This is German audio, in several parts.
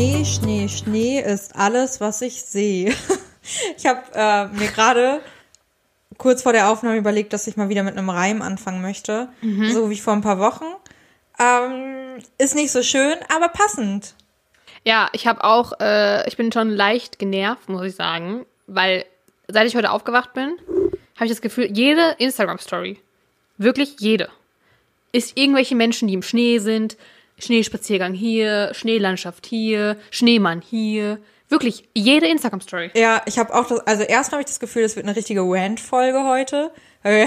Schnee, Schnee, Schnee ist alles, was ich sehe. Ich habe äh, mir gerade kurz vor der Aufnahme überlegt, dass ich mal wieder mit einem Reim anfangen möchte. So wie vor ein paar Wochen. Ähm, ist nicht so schön, aber passend. Ja, ich habe auch, äh, ich bin schon leicht genervt, muss ich sagen, weil seit ich heute aufgewacht bin, habe ich das Gefühl, jede Instagram-Story, wirklich jede, ist irgendwelche Menschen, die im Schnee sind, Schneespaziergang hier, Schneelandschaft hier, Schneemann hier. Wirklich, jede Instagram-Story. Ja, ich habe auch das, also erstmal habe ich das Gefühl, es wird eine richtige Rant-Folge heute. Wir,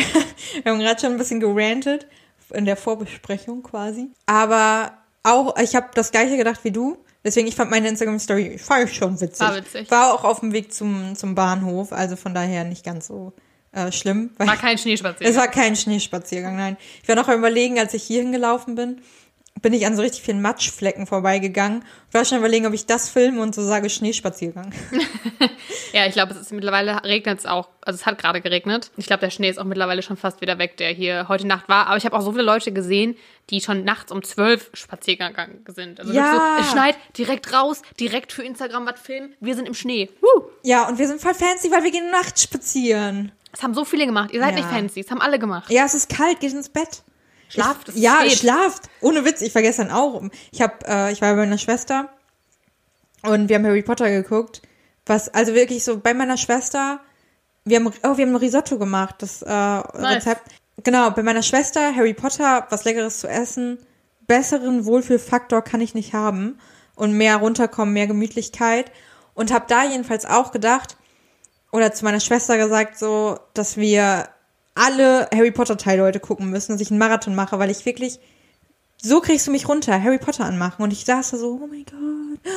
haben gerade schon ein bisschen gerantet in der Vorbesprechung quasi. Aber auch, ich habe das gleiche gedacht wie du. Deswegen, ich fand meine Instagram-Story fand ich schon witzig. War witzig. War auch auf dem Weg zum, zum Bahnhof, also von daher nicht ganz so äh, schlimm. War kein es Schneespaziergang. war kein Schneespaziergang, nein. Ich war noch überlegen, als ich hierhin gelaufen bin, bin ich an so richtig vielen Matschflecken vorbeigegangen. Ich war schon überlegen, ob ich das filme und so sage Schneespaziergang. Ja, ich glaube, es ist mittlerweile regnet es auch. Also es hat gerade geregnet. Ich glaube, der Schnee ist auch mittlerweile schon fast wieder weg, der hier heute Nacht war. Aber ich habe auch so viele Leute gesehen, die schon nachts um zwölf Spaziergang sind. Also Ja. so, es schneit, direkt raus, direkt für Instagram was filmen. Wir sind im Schnee. Woo! Ja, und wir sind voll fancy, weil wir gehen nachts spazieren. Das haben so viele gemacht. Ihr seid Ja. nicht fancy. Das haben alle gemacht. Ja, es ist kalt, geht ins Bett. Schlaft, Ich, ja, spät. schlaft. Ohne Witz, ich vergesse dann auch. Ich hab, äh, ich war bei meiner Schwester und wir haben Harry Potter geguckt. Was, also wirklich so bei meiner Schwester, wir haben, oh, wir haben ein Risotto gemacht, das äh, Rezept. Genau, bei meiner Schwester Harry Potter, was Leckeres zu essen, besseren Wohlfühlfaktor kann ich nicht haben und mehr runterkommen, mehr Gemütlichkeit. Und habe da jedenfalls auch gedacht, oder zu meiner Schwester gesagt, so, dass wir alle Harry Potter Teile heute gucken müssen, dass ich einen Marathon mache, weil ich wirklich, so kriegst du mich runter, Harry Potter anmachen. Und ich saß da so, oh mein Gott,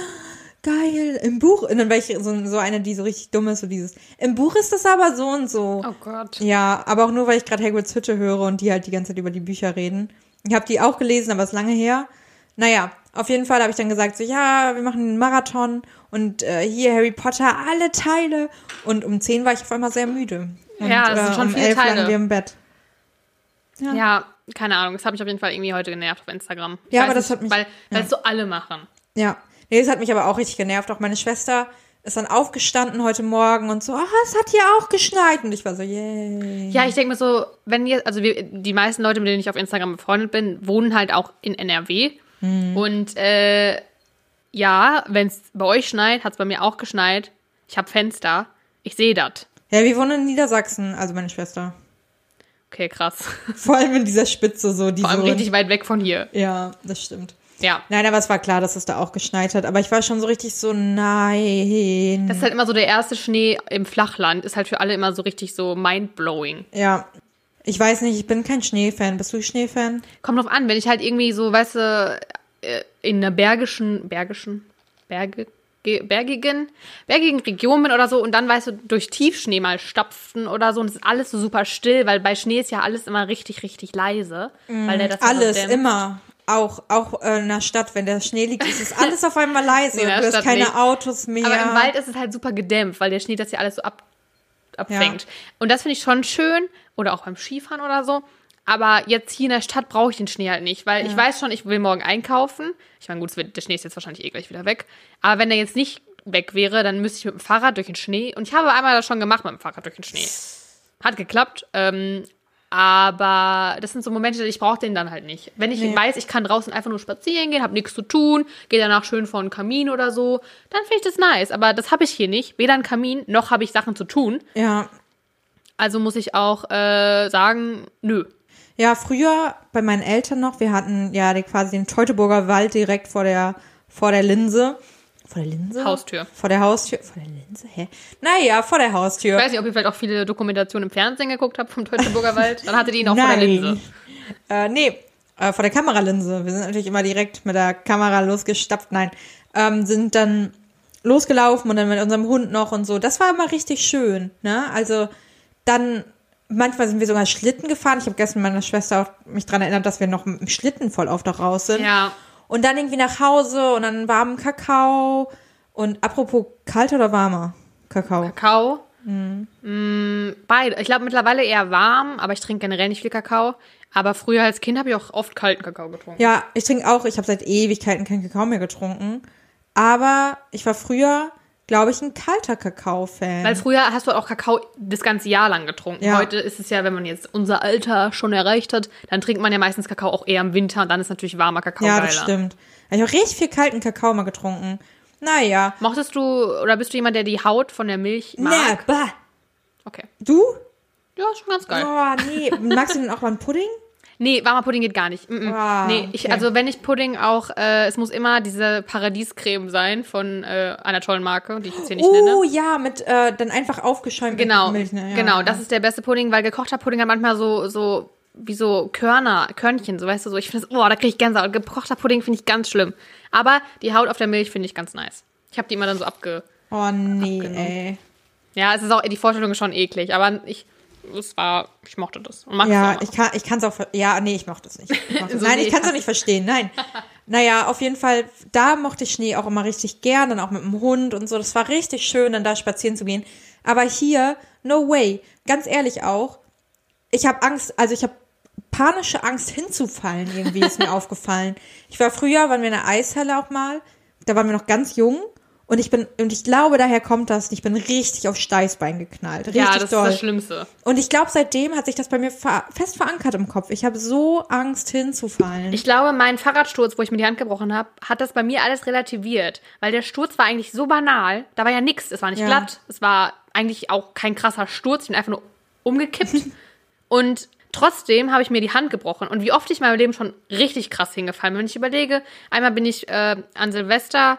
geil, im Buch, und dann war ich so, so eine, die so richtig dumm ist, so dieses, im Buch ist das aber so und so. Oh Gott. Ja, aber auch nur, weil ich gerade Hagrids Hütte höre und die halt die ganze Zeit über die Bücher reden. Ich habe die auch gelesen, aber es ist lange her. Naja, auf jeden Fall habe ich dann gesagt, so ja, wir machen einen Marathon und äh, hier Harry Potter, alle Teile. Und um 10 war ich auf einmal sehr müde. Und, Ja, das sind schon um viele 11 lagen Teile. wir im Bett. Ja, keine Ahnung. Das hat mich auf jeden Fall irgendwie heute genervt auf Instagram. Ich Ja, aber das nicht, hat mich- Weil, weil ja. es so alle machen. Ja, nee, das hat mich aber auch richtig genervt. Auch meine Schwester ist dann aufgestanden heute Morgen und so, ah, es hat hier auch geschneit. Und ich war so, yay. Ja, ich denke mir so, wenn ihr, also wir, die meisten Leute, mit denen ich auf Instagram befreundet bin, wohnen halt auch in NRW. Mhm. Und äh, ja, wenn es bei euch schneit, hat es bei mir auch geschneit. Ich habe Fenster. Ich sehe das. Ja, wir wohnen in Niedersachsen, also meine Schwester. Okay, krass. Vor allem in dieser Spitze so, die Vor allem so richtig weit weg von hier. Ja, das stimmt. Ja. Nein, aber es war klar, dass es da auch geschneit hat. Aber ich war schon so richtig so, nein. Das ist halt immer so der erste Schnee im Flachland. Ist halt für alle immer so richtig so mindblowing. ja. Ich weiß nicht, ich bin kein Schneefan. Bist du Schneefan? Kommt drauf an, wenn ich halt irgendwie so, weißt du, äh, in einer bergischen, bergischen, Berge, ge- bergigen, bergigen Region bin oder so und dann, weißt du, durch Tiefschnee mal stapfen oder so und es ist alles so super still, weil bei Schnee ist ja alles immer richtig, richtig leise. weil der das ja Alles, immer. Auch, auch in der Stadt, wenn der Schnee liegt, ist es alles auf einmal leise. Du hast Stadt keine nicht. Autos mehr. Aber im Wald ist es halt super gedämpft, weil der Schnee das ja alles so ab, abfängt. Und das finde ich schon schön. Oder auch beim Skifahren oder so. Aber jetzt hier in der Stadt brauche ich den Schnee halt nicht, weil ich weiß schon, ich will morgen einkaufen. Ich meine, gut, der Schnee ist jetzt wahrscheinlich eh gleich wieder weg. Aber wenn der jetzt nicht weg wäre, dann müsste ich mit dem Fahrrad durch den Schnee. Und ich habe einmal das schon gemacht mit dem Fahrrad durch den Schnee. Hat geklappt. Ähm, aber das sind so Momente, ich brauche den dann halt nicht. Wenn ich weiß, ich kann draußen einfach nur spazieren gehen, habe nichts zu tun, gehe danach schön vor einen Kamin oder so, dann finde ich das nice. Aber das habe ich hier nicht. Weder einen Kamin, noch habe ich Sachen zu tun. ja. Also muss ich auch äh, sagen, nö. Ja, früher bei meinen Eltern noch, wir hatten ja quasi den Teutoburger Wald direkt vor der, vor der Linse. Vor der Linse? Haustür. Vor der Haustür. Vor der Linse? Hä? Naja, vor der Haustür. Ich weiß nicht, ob ihr vielleicht auch viele Dokumentationen im Fernsehen geguckt habt vom Teutoburger Wald. Dann hattet ihr ihn auch vor der Linse. Äh, nee, äh, vor der Kameralinse. Wir sind natürlich immer direkt mit der Kamera losgestapft. Nein, ähm, sind dann losgelaufen und dann mit unserem Hund noch und so. Das war immer richtig schön. Ne? Also dann manchmal sind wir sogar Schlitten gefahren. Ich habe gestern mit meiner Schwester auch mich dran erinnert, dass wir noch mit dem Schlitten voll oft auch raus sind. Ja. Und dann irgendwie nach Hause und dann warmen Kakao. Und apropos kalter oder warmer Kakao? Kakao. Mhm. Mm, beide. Ich glaube mittlerweile eher warm, aber ich trinke generell nicht viel Kakao. Aber früher als Kind habe ich auch oft kalten Kakao getrunken. Ja, ich trinke auch, ich habe seit Ewigkeiten keinen Kakao mehr getrunken. Aber ich war früher, glaube ich, ein kalter Kakao-Fan. Weil früher hast du auch Kakao das ganze Jahr lang getrunken. Ja. Heute ist es ja, wenn man jetzt unser Alter schon erreicht hat, dann trinkt man ja meistens Kakao auch eher im Winter und dann ist natürlich warmer Kakao Ja, geiler. das stimmt. Ich habe richtig viel kalten Kakao mal getrunken. Naja. Mochtest du oder bist du jemand, der die Haut von der Milch mag? Nee, bah. Okay. Du? Ja, ist schon ganz geil. Oh, nee. Magst du denn auch mal einen Pudding? Nee, warmer Pudding geht gar nicht. Mm -mm. Ah, nee, ich, okay. also wenn ich Pudding auch, äh, es muss immer diese Paradiescreme sein von äh, einer tollen Marke, die ich jetzt hier nicht Oh nenne. ja, mit äh, dann einfach aufgeschäumte Genau, Milch. Ne? Ja, genau, ja. das ist der beste Pudding, weil gekochter Pudding hat manchmal so, so, wie so Körner, Körnchen, so weißt du, so, ich finde das, oh, da kriege ich Gänsehaut. Gekochter Pudding finde ich ganz schlimm. Aber die Haut auf der Milch finde ich ganz nice. Ich habe die immer dann so abge... Oh nee, ey. Ja, es ist auch, die Vorstellung ist schon eklig, aber ich, es war, ich mochte das. Und Ja, es auch ich kann ich kann's auch ver- ja, nee, ich mochte es nicht. Ich mochte, So, nein, nee, ich kann es auch nicht verstehen. Nein. naja, auf jeden Fall, da mochte ich Schnee auch immer richtig gern, dann auch mit dem Hund und so. Das war richtig schön, dann da spazieren zu gehen. Aber hier, no way. Ganz ehrlich auch, ich habe Angst, also ich habe panische Angst hinzufallen, irgendwie ist mir aufgefallen. Ich war früher, waren wir in der Eishalle auch mal, da waren wir noch ganz jung. Und ich bin, und ich glaube, daher kommt das, ich bin richtig auf Steißbein geknallt. Richtig Ja, das doll. ist das Schlimmste. Und ich glaube, seitdem hat sich das bei mir fest verankert im Kopf. Ich habe so Angst hinzufallen. Ich glaube, mein Fahrradsturz, wo ich mir die Hand gebrochen habe, hat das bei mir alles relativiert. Weil der Sturz war eigentlich so banal. Da war ja nichts. Es war nicht Ja. glatt. Es war eigentlich auch kein krasser Sturz. Ich bin einfach nur umgekippt. und trotzdem habe ich mir die Hand gebrochen. Und wie oft ich in meinem Leben schon richtig krass hingefallen bin. Wenn ich überlege, einmal bin ich äh, an Silvester,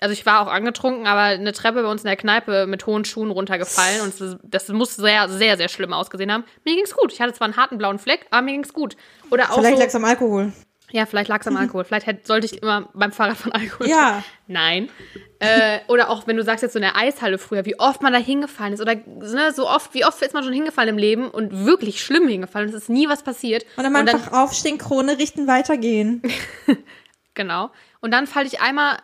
also ich war auch angetrunken, aber eine Treppe bei uns in der Kneipe mit hohen Schuhen runtergefallen. Und das, das muss sehr, sehr, sehr schlimm ausgesehen haben. Mir ging's gut. Ich hatte zwar einen harten blauen Fleck, aber mir ging's gut. Oder auch Vielleicht so, lag es am Alkohol. ja, vielleicht lag es am Alkohol. Vielleicht hätte, sollte ich immer beim Fahrrad von Alkohol. Ja. Nein. Äh, oder auch, wenn du sagst jetzt so in der Eishalle früher, wie oft man da hingefallen ist. Oder ne, so oft, wie oft ist man schon hingefallen im Leben und wirklich schlimm hingefallen. Es ist nie was passiert. Und dann einfach aufstehen, Krone richten, weitergehen. Genau. Und dann falle ich einmal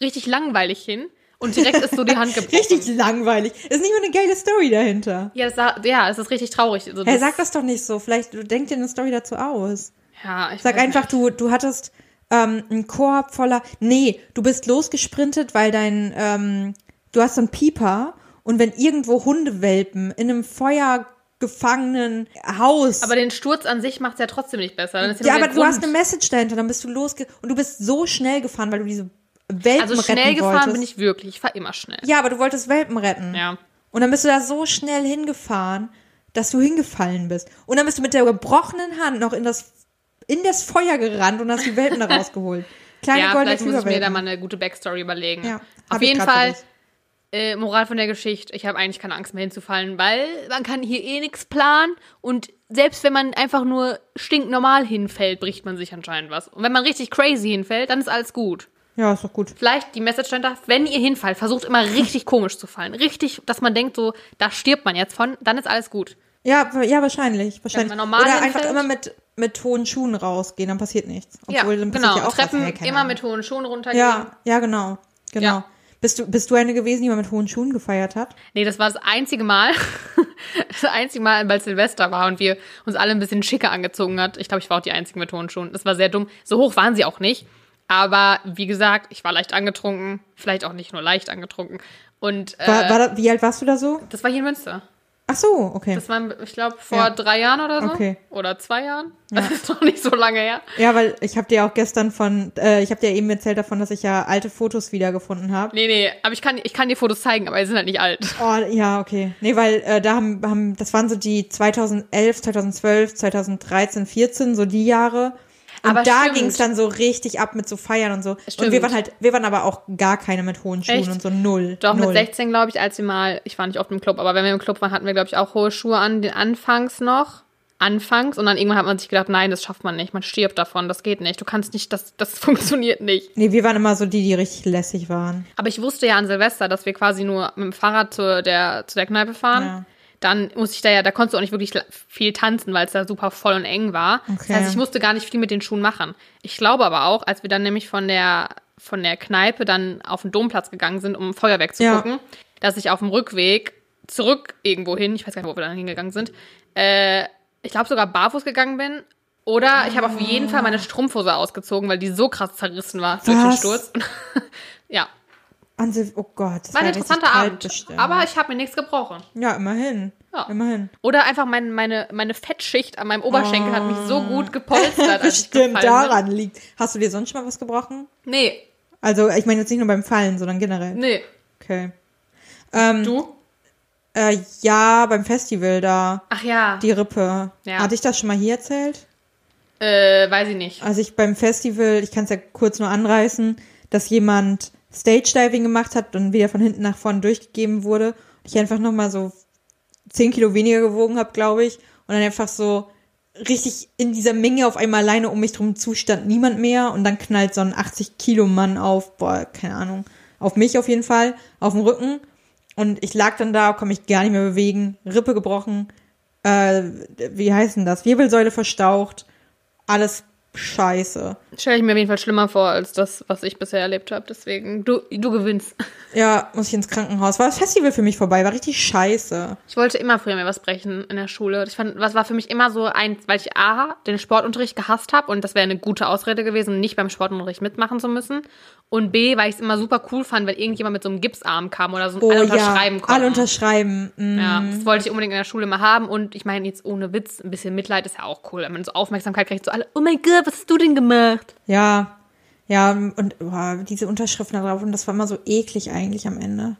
richtig langweilig hin und direkt ist so die Hand gebrochen. Richtig langweilig. Ist nicht mal eine geile Story dahinter. Ja, das, ja, es ist richtig traurig. Also Hey, das- sag das doch nicht so. Vielleicht du denk dir eine Story dazu aus. ja, ich Sag einfach, nicht. du, du hattest ähm, einen Korb voller. Nee, du bist losgesprintet, weil dein, ähm, du hast so einen Pieper und wenn irgendwo Hundewelpen in einem Feuer gefangenen Haus. Aber den Sturz an sich macht es ja trotzdem nicht besser. Ja, nur aber du hast Grund- eine Message dahinter, dann bist du losge und du bist so schnell gefahren, weil du diese Welpen Also schnell retten gefahren wolltest. bin ich wirklich. Ich fahre immer schnell. Ja, aber du wolltest Welpen retten. Ja. Und dann bist du da so schnell hingefahren, dass du hingefallen bist. Und dann bist du mit der gebrochenen Hand noch in das, in das Feuer gerannt und hast die Welpen da rausgeholt. Kleine ja, goldene vielleicht muss ich mir da mal eine gute Backstory überlegen. Ja, Auf jeden Fall, äh, Moral von der Geschichte, ich habe eigentlich keine Angst mehr hinzufallen, weil man kann hier eh nichts planen und selbst wenn man einfach nur stinknormal hinfällt, bricht man sich anscheinend was. Und wenn man richtig crazy hinfällt, dann ist alles gut. Ja, ist doch gut. Vielleicht die Message dahinter, wenn ihr hinfallt, versucht immer richtig komisch zu fallen. Richtig, dass man denkt so, da stirbt man jetzt von, dann ist alles gut. Ja, ja, wahrscheinlich. wahrscheinlich. Oder einfach hinfällt. immer mit, mit hohen Schuhen rausgehen, dann passiert nichts. Ja, Obwohl, dann passiert genau. ja auch Treppen was. Hey, immer Ahnung. mit hohen Schuhen runtergehen. Ja, ja, genau. Genau. Ja. Bist du, bist du eine gewesen, die mal mit hohen Schuhen gefeiert hat? Nee, das war das einzige Mal, das einzige Mal, weil Silvester war und wir uns alle ein bisschen schicker angezogen hat. Ich glaube, ich war auch die einzige mit hohen Schuhen. Das war sehr dumm. So hoch waren sie auch nicht. Aber wie gesagt, ich war leicht angetrunken. Vielleicht auch nicht nur leicht angetrunken. Und äh, War, war da, wie alt warst du da so? das war hier in Münster. Ach so, okay. Das war, ich glaube, vor Ja. drei Jahren oder so. Okay. Oder zwei Jahren. Das ist noch nicht so lange her. Ja, weil ich habe dir auch gestern von, äh, ich habe dir eben erzählt davon, dass ich ja alte Fotos wiedergefunden habe. Nee, nee, aber ich kann, ich kann dir Fotos zeigen, aber die sind halt nicht alt. Oh, ja, okay. Nee, weil äh, da haben, haben, das waren so die 2011, 2012, 2013, 14, so die Jahre. Und Aber da ging es dann so richtig ab mit so Feiern und so. Und Stimmt. wir waren halt, wir waren aber auch gar keine mit hohen Schuhen Echt? und so null. Doch, null. mit 16, glaube ich, als wir mal, ich war nicht oft im Club, aber wenn wir im Club waren, hatten wir, glaube ich, auch hohe Schuhe an, den anfangs noch. Anfangs. Und dann irgendwann hat man sich gedacht, nein, das schafft man nicht. Man stirbt davon, das geht nicht. Du kannst nicht, das, das funktioniert nicht. Nee, wir waren immer so die, die richtig lässig waren. Aber ich wusste ja an Silvester, dass wir quasi nur mit dem Fahrrad zu der, zu der Kneipe fahren. Ja. Dann musste ich da ja, da konntest du auch nicht wirklich viel tanzen, weil es da super voll und eng war. Okay. Das heißt, ich musste gar nicht viel mit den Schuhen machen. Ich glaube aber auch, als wir dann nämlich von der, von der Kneipe dann auf den Domplatz gegangen sind, um Feuerwerk zu Ja. gucken, dass ich auf dem Rückweg zurück irgendwo hin, ich weiß gar nicht, wo wir dann hingegangen sind, äh, ich glaube sogar barfuß gegangen bin Oder ich habe auf jeden Fall meine Strumpfhose ausgezogen, weil die so krass zerrissen war durch den Was? Sturz. ja, An Sil- oh Gott, das war ein interessanter Abend. bestimmt. Aber ich habe mir nichts gebrochen. ja, immerhin. Ja. Immerhin. Oder einfach mein, meine, meine Fettschicht an meinem Oberschenkel hat mich so gut gepolstert, als Bestimmt daran liegt. Hast du dir sonst schon mal was gebrochen? bin. Nee, Also, ich meine jetzt nicht nur beim Fallen, sondern generell. nee. Okay. Ähm, Du? Äh, ja, beim Festival da. Ach ja. Die Rippe. Ja. Hatte ich das schon mal hier erzählt? Äh, weiß ich nicht. Als ich beim Festival, ich kann es ja kurz nur anreißen, dass jemand Stage Diving gemacht hat und wieder von hinten nach vorne durchgegeben wurde. Ich einfach nochmal so 10 Kilo weniger gewogen habe, glaube ich. Und dann einfach so richtig in dieser Menge auf einmal alleine um mich drum zustand niemand mehr. Und dann knallt so ein 80 Kilo Mann auf, boah, keine Ahnung, auf mich auf jeden Fall, auf dem Rücken. Und ich lag dann da, konnte mich gar nicht mehr bewegen, Rippe gebrochen, äh, wie heißt denn das? Wirbelsäule verstaucht, alles scheiße. Stelle ich mir auf jeden Fall schlimmer vor, als das, was ich bisher erlebt habe. Deswegen, du, du gewinnst. Ja, muss ich ins Krankenhaus. War das Festival für mich vorbei, war richtig scheiße. Ich wollte immer früher mir was brechen in der Schule. Ich fand, was war für mich immer so eins, weil ich A, den Sportunterricht gehasst habe und das wäre eine gute Ausrede gewesen, nicht beim Sportunterricht mitmachen zu müssen. Und B, weil ich es immer super cool fand, wenn irgendjemand mit so einem Gipsarm kam oder so Oh alle ja, unterschreiben konnte. alle unterschreiben. Mm. Ja, das wollte ich unbedingt in der Schule mal haben. Und ich meine, jetzt ohne Witz, ein bisschen Mitleid ist ja auch cool, wenn man so Aufmerksamkeit kriegt, so alle, oh mein Gott, was hast du denn gemacht? Ja, ja, und boah, diese Unterschriften da drauf, und das war immer so eklig eigentlich am Ende.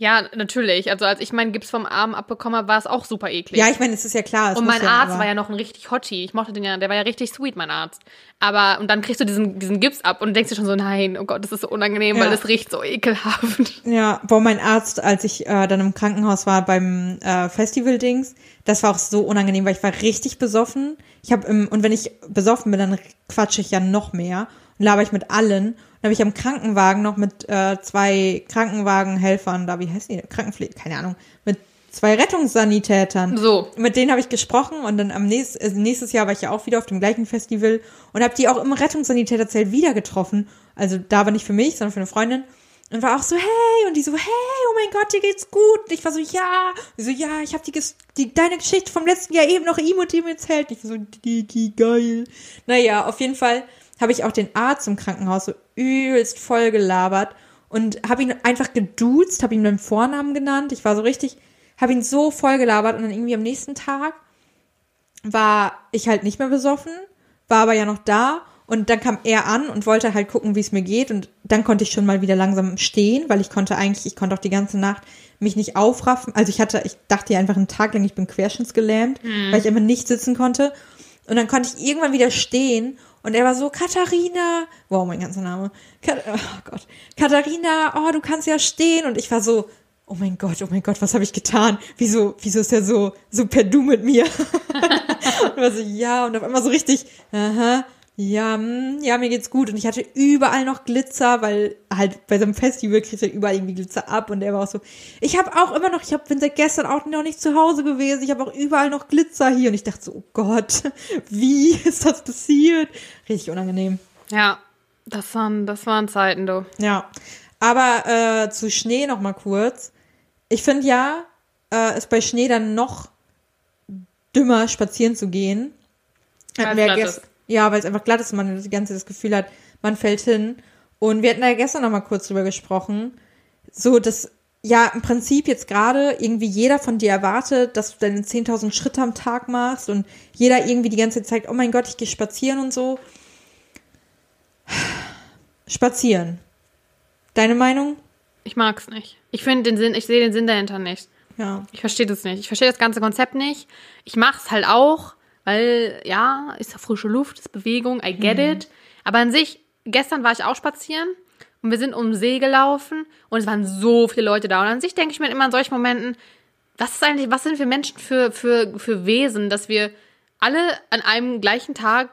Ja, natürlich. Also als ich meinen Gips vom Arm abbekommen habe, war es auch super eklig. Ja, ich meine, es ist ja klar. Und mein ja, Arzt war ja noch ein richtig Hottie. Ich mochte den ja, der war ja richtig sweet, mein Arzt. Aber, und dann kriegst du diesen, diesen Gips ab und denkst dir schon so, nein, oh Gott, das ist so unangenehm, Ja. weil es riecht so ekelhaft. Ja, boah, mein Arzt, als ich äh, dann im Krankenhaus war beim äh, Festival-Dings, das war auch so unangenehm, weil ich war richtig besoffen. Ich habe im und wenn ich besoffen bin, dann quatsche ich ja noch mehr und laber ich mit allen. Und habe ich am Krankenwagen noch mit äh, zwei Krankenwagenhelfern, da wie heißt die, Krankenpflege, keine Ahnung, mit zwei Rettungssanitätern. So. Mit denen habe ich gesprochen und dann am nächst, also nächstes Jahr war ich ja auch wieder auf dem gleichen Festival und habe die auch im Rettungssanitäterzelt wieder getroffen. Also da war nicht für mich, sondern für eine Freundin. Und war auch so, hey, und die so, hey, oh mein Gott, dir geht's gut. Und ich war so, ja. Und so, ja, ich habe die, die, deine Geschichte vom letzten Jahr eben noch ihm und ihm erzählt. Ich war so, Digi, geil. Naja, auf jeden Fall habe ich auch den Arzt im Krankenhaus so übelst voll gelabert und habe ihn einfach geduzt, habe ihn beim Vornamen genannt. Ich war so richtig, habe ihn so voll gelabert und dann irgendwie am nächsten Tag war ich halt nicht mehr besoffen, war aber ja noch da und dann kam er an und wollte halt gucken, wie es mir geht und dann konnte ich schon mal wieder langsam stehen, weil ich konnte eigentlich, ich konnte auch die ganze Nacht mich nicht aufraffen. Also ich hatte, ich dachte ja einfach einen Tag lang, ich bin querschnittsgelähmt, weil ich einfach nicht sitzen konnte. Und dann konnte ich irgendwann wieder stehen und er war so, Katharina, wow, mein ganzer Name, Kat oh Gott, Katharina, oh, du kannst ja stehen. Und ich war so, oh mein Gott, oh mein Gott, was habe ich getan? Wieso, wieso ist er so, so per Du mit mir? und war so, ja, und auf einmal so richtig, aha, ja, hm, ja, mir geht's gut. Und ich hatte überall noch Glitzer, weil halt bei so einem Festival kriegst du halt überall irgendwie Glitzer ab. Und er war auch so, ich habe auch immer noch, ich hab, bin seit gestern auch noch nicht zu Hause gewesen. Ich habe auch überall noch Glitzer hier. Und ich dachte so, oh Gott, wie ist das passiert? Richtig unangenehm. Ja, das waren, das waren Zeiten, du. Ja, aber äh, zu Schnee noch mal kurz. Ich finde ja, äh, ist bei Schnee dann noch dümmer, spazieren zu gehen. Hatten wir gest-. Ja, weil es einfach glatt ist und man die ganze das Gefühl hat, man fällt hin. Und wir hatten da gestern noch mal kurz drüber gesprochen. So, dass ja im Prinzip jetzt gerade irgendwie jeder von dir erwartet, dass du deine 10.000 Schritte am Tag machst und jeder irgendwie die ganze Zeit sagt, oh mein Gott, ich gehe spazieren und so. Spazieren. Deine Meinung? Ich mag's nicht. Ich finde den Sinn, ich sehe den Sinn dahinter nicht. Ja. Ich verstehe das nicht. Ich verstehe das ganze Konzept nicht. Ich mach's halt auch, weil, ja, ist ja frische Luft, ist Bewegung, I get it. Aber an sich, gestern war ich auch spazieren und wir sind um den See gelaufen und es waren so viele Leute da. Und an sich denke ich mir immer in solchen Momenten, was ist eigentlich, was sind wir Menschen für, für, für Wesen, dass wir alle an einem gleichen Tag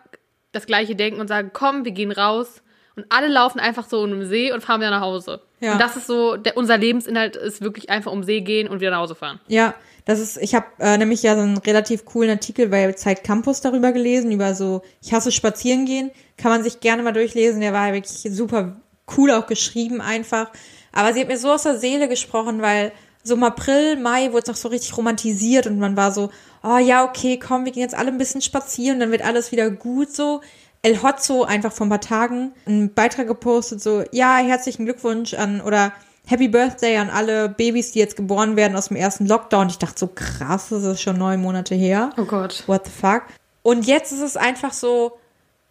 das gleiche denken und sagen, komm, wir gehen raus. Und alle laufen einfach so um den See und fahren wieder nach Hause. Ja. Und das ist so, der, unser Lebensinhalt ist wirklich einfach um den See gehen und wieder nach Hause fahren. Ja, das ist, ich habe äh, nämlich ja so einen relativ coolen Artikel bei Zeit Campus darüber gelesen, über so, ich hasse spazieren gehen. Kann man sich gerne mal durchlesen, der war wirklich super cool auch geschrieben einfach. Aber sie hat mir so aus der Seele gesprochen, weil so im April, Mai wurde es noch so richtig romantisiert und man war so, oh ja, okay, komm, wir gehen jetzt alle ein bisschen spazieren, dann wird alles wieder gut so. El Hotzo einfach vor ein paar Tagen einen Beitrag gepostet, so, ja, herzlichen Glückwunsch an oder Happy Birthday an alle Babys, die jetzt geboren werden aus dem ersten Lockdown. Ich dachte so, krass, das ist schon neun Monate her. Oh Gott. What the fuck? Und jetzt ist es einfach so,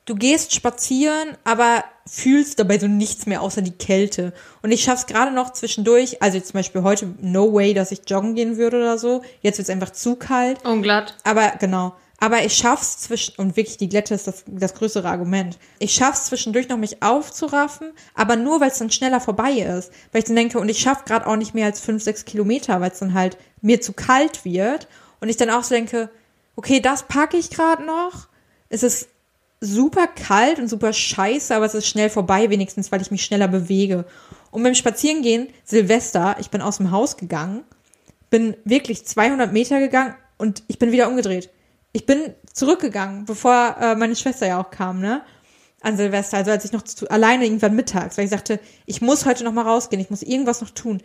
du gehst spazieren, aber fühlst dabei so nichts mehr außer die Kälte. Und ich schaff's gerade noch zwischendurch, also zum Beispiel heute, no way, dass ich joggen gehen würde oder so. Jetzt wird's einfach zu kalt. Unglatt. Aber genau. Aber ich schaff's zwischen, und wirklich die Glätte ist das, das größere Argument. Ich schaff's zwischendurch noch, mich aufzuraffen, aber nur, weil es dann schneller vorbei ist. Weil ich dann denke, und ich schaff gerade auch nicht mehr als fünf, sechs Kilometer, weil es dann halt mir zu kalt wird. Und ich dann auch so denke, okay, das packe ich gerade noch. Es ist super kalt und super scheiße, aber es ist schnell vorbei, wenigstens, weil ich mich schneller bewege. Und beim Spazierengehen, Silvester, ich bin aus dem Haus gegangen, bin wirklich 200 Meter gegangen und ich bin wieder umgedreht. Ich bin zurückgegangen, bevor äh, meine Schwester ja auch kam, ne? An Silvester, also als ich noch zu, alleine irgendwann mittags, weil ich sagte, ich muss heute noch mal rausgehen, ich muss irgendwas noch tun.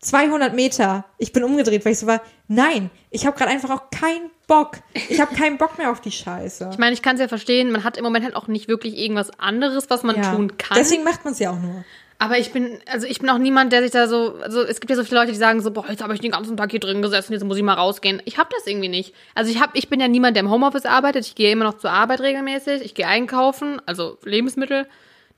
200 Meter, ich bin umgedreht, weil ich so war, nein, ich habe gerade einfach auch keinen Bock. Ich habe keinen Bock mehr auf die Scheiße. Ich meine, ich kann es ja verstehen, man hat im Moment halt auch nicht wirklich irgendwas anderes, was man ja. tun kann. Deswegen macht man es ja auch nur. Aber ich bin, also ich bin auch niemand, der sich da so, also es gibt ja so viele Leute, die sagen so, boah, jetzt habe ich den ganzen Tag hier drin gesessen, jetzt muss ich mal rausgehen. Ich habe das irgendwie nicht. Also ich habe, ich bin ja niemand, der im Homeoffice arbeitet. Ich gehe immer noch zur Arbeit regelmäßig. Ich gehe einkaufen, also Lebensmittel.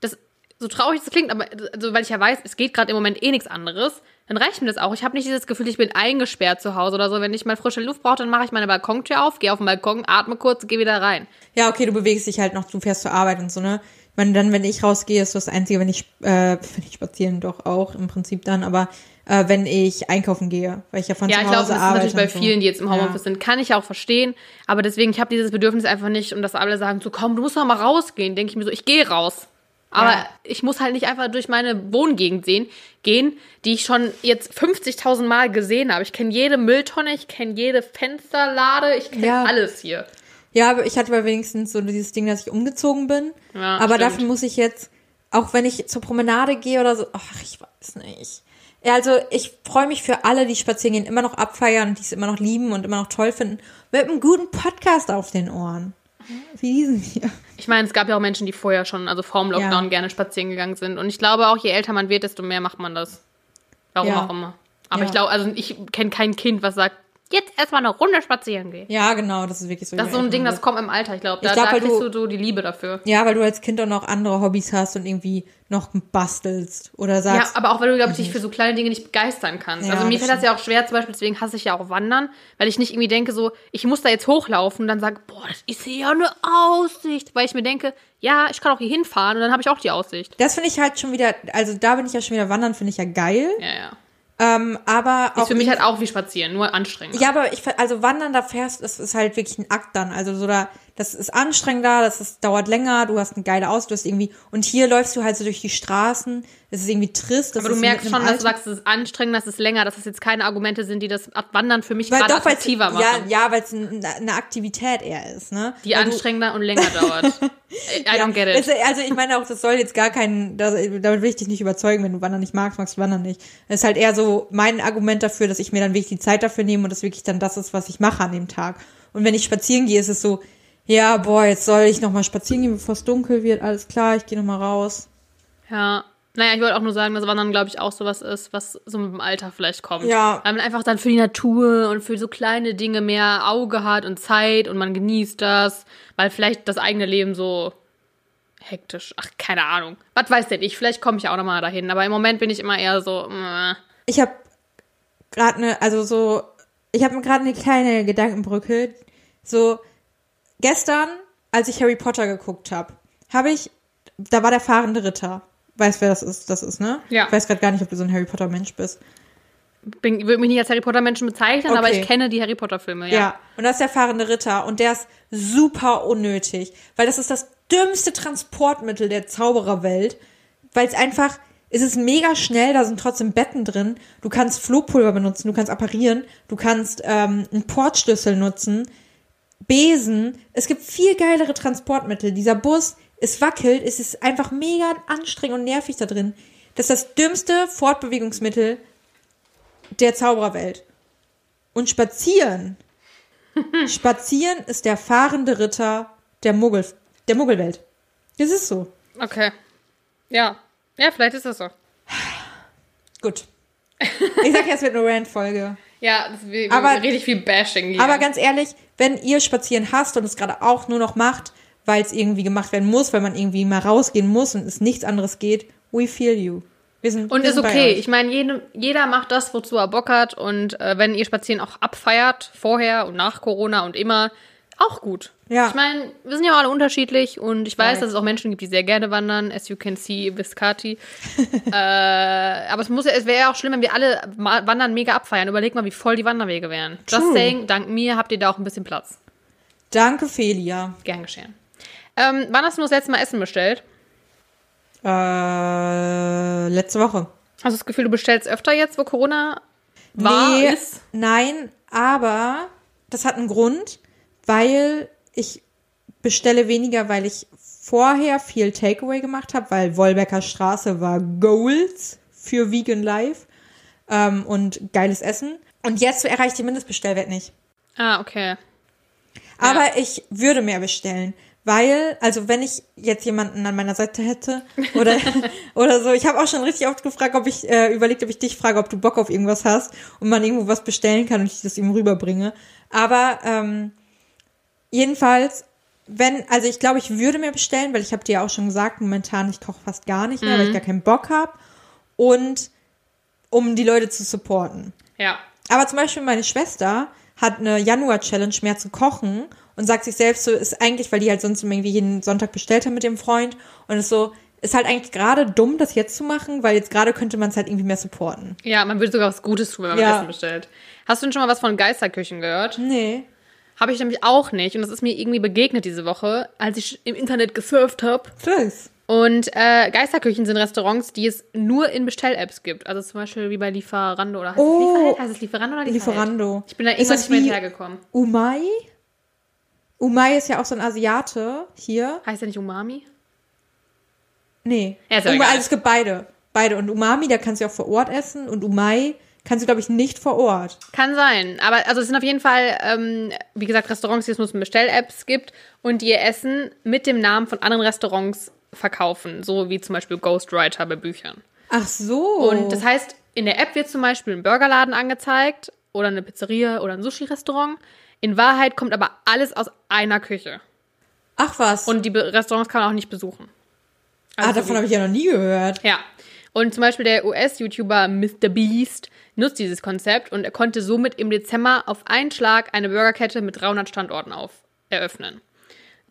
Das, so traurig das klingt, aber also, weil ich ja weiß, es geht gerade im Moment eh nichts anderes, dann reicht mir das auch. Ich habe nicht dieses Gefühl, ich bin eingesperrt zu Hause oder so. Wenn ich mal frische Luft brauche, dann mache ich meine Balkontür auf, gehe auf den Balkon, atme kurz, gehe wieder rein. Ja, okay, du bewegst dich halt noch, du fährst zur Arbeit und so, ne? Ich meine, dann, wenn ich rausgehe, ist das Einzige, wenn ich, äh, wenn ich spazieren doch auch im Prinzip dann, aber äh, wenn ich einkaufen gehe, weil ich ja von ja, zu ich Hause glaube, das ist arbeite. natürlich bei so. vielen, die jetzt im Homeoffice Ja. sind, kann ich auch verstehen. Aber deswegen, ich habe dieses Bedürfnis einfach nicht, und dass alle sagen, so komm, du musst doch mal rausgehen. Denke ich mir so, ich gehe raus. Aber Ja. ich muss halt nicht einfach durch meine Wohngegend sehen, gehen, die ich schon jetzt 50.000 Mal gesehen habe. Ich kenne jede Mülltonne, ich kenne jede Fensterlade, ich kenne Ja. alles hier. Ja, aber ich hatte aber wenigstens so dieses Ding, dass ich umgezogen bin. Ja, aber stimmt. dafür muss ich jetzt, auch wenn ich zur Promenade gehe oder so, ach, ich weiß nicht. Ja, also ich freue mich für alle, die spazieren gehen, immer noch abfeiern und die es immer noch lieben und immer noch toll finden, mit einem guten Podcast auf den Ohren. Wie diesen hier. Ich meine, es gab ja auch Menschen, die vorher schon, also vor dem Lockdown, Ja. gerne spazieren gegangen sind. Und ich glaube auch, je älter man wird, desto mehr macht man das. Warum Ja. auch immer. Aber Ja. ich glaube, also ich kenne kein Kind, was sagt, jetzt erstmal eine Runde spazieren gehen. Ja, genau, das ist wirklich so. Das ist so ein Ding, das kommt im Alter. Ich glaube, da, Ich glaub, da kriegst du- du so die Liebe dafür. Ja, weil du als Kind auch noch andere Hobbys hast und irgendwie noch bastelst oder Ja, sagst. aber auch weil du, glaube ich, dich für so kleine Dinge nicht begeistern kannst. Ja, also mir fällt das ja auch schwer, zum Beispiel, deswegen hasse ich ja auch Wandern, weil ich nicht irgendwie denke, so, ich muss da jetzt hochlaufen und dann sage, boah, das ist ja eine Aussicht. Weil ich mir denke, ja, ich kann auch hier hinfahren und dann habe ich auch die Aussicht. Das finde ich halt schon wieder, also da bin ich ja schon wieder wandern, finde ich ja geil. Ja, ja. Ähm, aber Ist auch für mich halt auch wie spazieren, nur anstrengend. Ja, aber ich, also wandern, da fährst, das ist halt wirklich ein Akt dann. Also so da, das ist anstrengender, das ist, dauert länger, du hast eine geile Aus, du hast irgendwie, und hier läufst du halt so durch die Straßen, es ist irgendwie trist. Das Aber du merkst schon, dass du sagst, es ist anstrengend, das ist länger, dass es jetzt keine Argumente sind, die das Wandern für mich weil gerade doch, attraktiver machen. ja, ja, weil es eine Aktivität eher ist, ne? die Weil anstrengender und länger dauert. I don't get Es- it. Also ich meine auch, das soll jetzt gar kein, das, damit will ich dich nicht überzeugen, wenn du Wandern nicht magst, magst du Wandern nicht. Es ist halt eher so mein Argument dafür, dass ich mir dann wirklich die Zeit dafür nehme und das wirklich dann das ist, was ich mache an dem Tag. Und wenn ich spazieren gehe, ist es so, ja, boah, jetzt soll ich noch mal spazieren gehen, bevor es dunkel wird, alles klar, ich gehe noch mal raus. Ja. Naja, ich wollte auch nur sagen, dass Wandern, glaube ich, auch sowas ist, was so mit dem Alter vielleicht kommt. Ja. Weil man einfach dann für die Natur und für so kleine Dinge mehr Auge hat und Zeit und man genießt das, weil vielleicht das eigene Leben so hektisch, ach, keine Ahnung. Was weiß denn ich, vielleicht komme ich auch noch mal dahin, aber im Moment bin ich immer eher so, äh, Ich habe gerade eine, also so, ich habe gerade eine kleine Gedankenbrücke. So, gestern, als ich Harry Potter geguckt habe, habe ich, da war der fahrende Ritter. Weißt wer das ist? Das ist, ne? Ja. Ich weiß gerade gar nicht, ob du so ein Harry Potter Mensch bist. bin, würde mich nicht als Harry Potter Menschen bezeichnen, aber Okay. ich kenne die Harry Potter Filme, Ja. ja. Und das ist der fahrende Ritter und der ist super unnötig, weil das ist das dümmste Transportmittel der Zaubererwelt, weil es einfach, es ist mega schnell, da sind trotzdem Betten drin, du kannst Flohpulver benutzen, du kannst apparieren, du kannst ähm, einen Portschlüssel nutzen, Besen, es gibt viel geilere Transportmittel. Dieser Bus, es wackelt, es ist einfach mega anstrengend und nervig da drin. Das ist das dümmste Fortbewegungsmittel der Zaubererwelt. Und spazieren Spazieren ist der fahrende Ritter der Muggel, der Muggelwelt. Das ist so. Okay. Ja. Ja, vielleicht ist das so. Gut. Ich sag jetzt mit einer Rant-Folge. Ja, das ist Aber- richtig viel Bashing hier. Aber ganz ehrlich, wenn ihr spazieren hasst und es gerade auch nur noch macht, weil es irgendwie gemacht werden muss, weil man irgendwie mal rausgehen muss und es nichts anderes geht, we feel you. Wir sind, Und wir ist okay. Ich meine, jedem, jeder macht das, wozu er Bock hat. Und äh, wenn ihr Spazieren auch abfeiert, vorher und nach Corona und immer, auch gut. Ja. Ich meine, wir sind ja alle unterschiedlich und ich weiß, Right. dass es auch Menschen gibt, die sehr gerne wandern, as you can see, Viscati. äh, aber es muss es wäre ja auch schlimm, wenn wir alle Wandern mega abfeiern. Überleg mal, wie voll die Wanderwege wären. Just True. saying, dank mir habt ihr da auch ein bisschen Platz. Danke, Felia. Gern geschehen. Ähm, wann hast du das letzte Mal Essen bestellt? Äh, letzte Woche. Hast du das Gefühl, du bestellst öfter jetzt, wo Corona war, nee, ist? nein, aber das hat einen Grund, weil ich bestelle weniger, weil ich vorher viel Takeaway gemacht habe, weil Wolbecker Straße war Goals für Vegan Life ähm, und geiles Essen. Und jetzt erreiche ich den Mindestbestellwert nicht. Ah, okay. Aber ich würde mehr bestellen, weil, also wenn ich jetzt jemanden an meiner Seite hätte oder, oder so, ich habe auch schon richtig oft gefragt, ob ich, äh, überlegt, ob ich dich frage, ob du Bock auf irgendwas hast und man irgendwo was bestellen kann und ich das ihm rüberbringe. Aber ähm, jedenfalls, wenn, also ich glaube, ich würde mehr bestellen, weil ich habe dir ja auch schon gesagt, momentan ich koche fast gar nicht mehr, weil ich gar keinen Bock habe und um die Leute zu supporten. Ja. Aber zum Beispiel meine Schwester hat eine Januar-Challenge mehr zu kochen und sagt sich selbst so, ist eigentlich, weil die halt sonst irgendwie jeden Sonntag bestellt haben mit dem Freund und ist so, ist halt eigentlich gerade dumm, das jetzt zu machen, weil jetzt gerade könnte man es halt irgendwie mehr supporten. Ja, man würde sogar was Gutes tun, wenn man Ja. Essen bestellt. Hast du denn schon mal was von Geisterküchen gehört? Nee. Habe ich nämlich auch nicht. Und das ist mir irgendwie begegnet diese Woche, als ich im Internet gesurft habe. Tschüss. Und äh, Geisterküchen sind Restaurants, die es nur in Bestell-Apps gibt. Also zum Beispiel wie bei Lieferando oder heißt Oh. es Lieferheld? Heißt es Lieferando oder Lieferheld? Lieferando. Ich bin da irgendwann nicht mehr hinterhergekommen. Umai? Umai ist ja auch so ein Asiate hier. Heißt der nicht Umami? Nee. Ja, ist Umai, also es gibt beide. Beide. Und Umami, da kannst du auch vor Ort essen. Und Umai kannst du, glaube ich, nicht vor Ort. Kann sein. Aber also es sind auf jeden Fall, ähm, wie gesagt, Restaurants, die es nur in Bestell-Apps gibt und die ihr Essen mit dem Namen von anderen Restaurants verkaufen. So wie zum Beispiel Ghostwriter bei Büchern. Ach so. Und das heißt, in der App wird zum Beispiel ein Burgerladen angezeigt oder eine Pizzeria oder ein Sushi-Restaurant. In Wahrheit kommt aber alles aus einer Küche. Ach was. Und die Restaurants kann man auch nicht besuchen. ah, Also davon wie- habe ich ja noch nie gehört. Ja. Und zum Beispiel der US-YouTuber Mr. Beast nutzt dieses Konzept und er konnte somit im Dezember auf einen Schlag eine Burgerkette mit 300 Standorten auf eröffnen.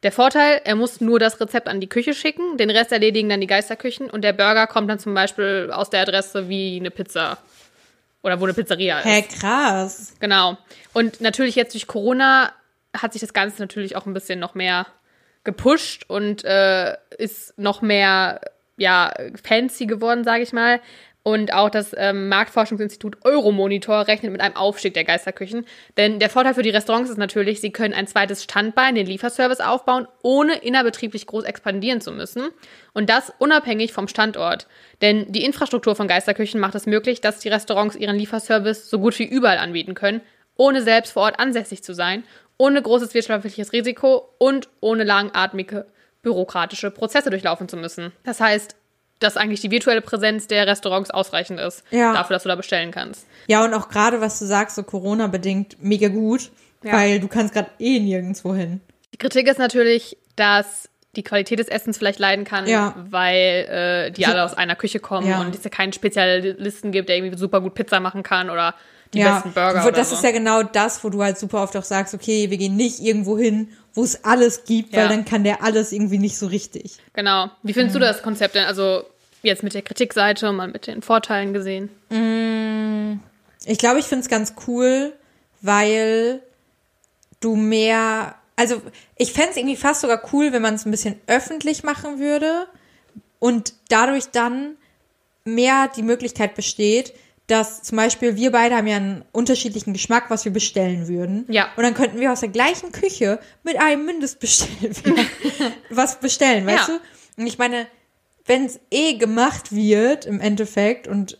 Der Vorteil, er muss nur das Rezept an die Küche schicken, den Rest erledigen dann die Geisterküchen und der Burger kommt dann zum Beispiel aus der Adresse wie eine Pizza oder wo eine Pizzeria ist. Hä, krass. Genau. Und natürlich jetzt durch Corona hat sich das Ganze natürlich auch ein bisschen noch mehr gepusht und äh, ist noch mehr ja fancy geworden, sage ich mal. Und auch das ähm, Marktforschungsinstitut Euromonitor rechnet mit einem Aufstieg der Geisterküchen. Denn der Vorteil für die Restaurants ist natürlich, sie können ein zweites Standbein, den Lieferservice aufbauen, ohne innerbetrieblich groß expandieren zu müssen. Und das unabhängig vom Standort. Denn die Infrastruktur von Geisterküchen macht es möglich, dass die Restaurants ihren Lieferservice so gut wie überall anbieten können, ohne selbst vor Ort ansässig zu sein, ohne großes wirtschaftliches Risiko und ohne langatmige bürokratische Prozesse durchlaufen zu müssen. Das heißt, dass eigentlich die virtuelle Präsenz der Restaurants ausreichend ist, Ja. dafür, dass du da bestellen kannst. Ja, und auch gerade, was du sagst, so Corona-bedingt, mega gut, Ja. weil du kannst gerade eh nirgendwo hin. Die Kritik ist natürlich, dass die Qualität des Essens vielleicht leiden kann, Ja. weil äh, die alle aus einer Küche kommen und es ja keinen Spezialisten gibt, der irgendwie super gut Pizza machen kann oder die ja, besten Burger wo- das so. ist ja genau das, wo du halt super oft auch sagst, okay, wir gehen nicht irgendwo hin, wo es alles gibt, weil Ja. dann kann der alles irgendwie nicht so richtig. Genau. Wie findest Mhm. du das Konzept denn? Also jetzt mit der Kritikseite, mal mit den Vorteilen gesehen. Ich glaube, ich finde es ganz cool, weil du mehr, also ich fände es irgendwie fast sogar cool, wenn man es ein bisschen öffentlich machen würde und dadurch dann mehr die Möglichkeit besteht, dass zum Beispiel wir beide haben ja einen unterschiedlichen Geschmack, was wir bestellen würden. Ja. Und dann könnten wir aus der gleichen Küche mit einem Mindestbestellwert was bestellen, weißt Ja. du? Und ich meine, wenn es eh gemacht wird im Endeffekt und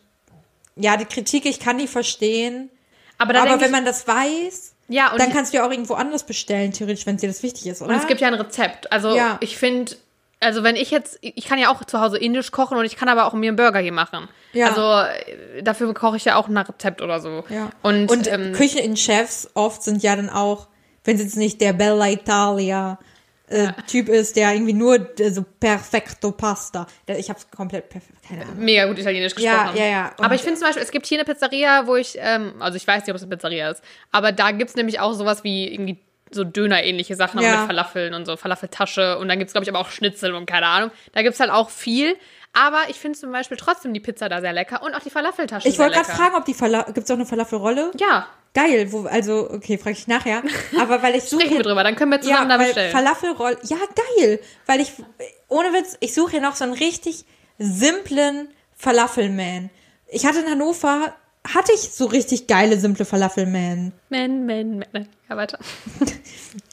ja, die Kritik, ich kann die verstehen, Aber, aber wenn ich, man das weiß, Ja, dann kannst du ja auch irgendwo anders bestellen, theoretisch, wenn dir das wichtig ist, oder? Und es gibt ja ein Rezept. Also Ja. ich finde, also wenn ich jetzt, ich kann ja auch zu Hause indisch kochen und ich kann aber auch mir einen Burger hier machen. Ja. Also äh, dafür koche ich ja auch nach Rezept oder so. ja. Und, und ähm, Kücheninchefs oft sind ja dann auch, wenn es jetzt nicht der Bella Italia äh, Typ ist, der irgendwie nur so perfetto Pasta. Der- Ich hab's komplett perfekt, keine Ahnung. mega gut Italienisch Ja, gesprochen. ja, ja. Und- aber ich finde zum Beispiel, es gibt hier eine Pizzeria, wo ich, ähm, also ich weiß nicht, ob es eine Pizzeria ist, aber da gibt es nämlich auch sowas wie irgendwie so Döner-ähnliche Sachen Ja. mit Falafeln und so, Falafeltasche und dann gibt es, glaube ich, aber auch Schnitzel und keine Ahnung. Da gibt es halt auch viel. Aber ich finde zum Beispiel trotzdem die Pizza da sehr lecker und auch die Falafeltasche Ich wollte gerade fragen, ob die Fala gibt's auch eine Falafelrolle? Ja, Geil, wo, also, okay, frage ich nachher. Aber weil ich suche. sprechen wir drüber, dann können wir zusammen da weil bestellen. Falafelroll, ja, geil. Weil ich, ohne Witz, ich suche hier noch so einen richtig simplen Falafelman. Ich hatte in Hannover, hatte ich so richtig geile, simple Falafelman. Men, men, men. Ja, weiter.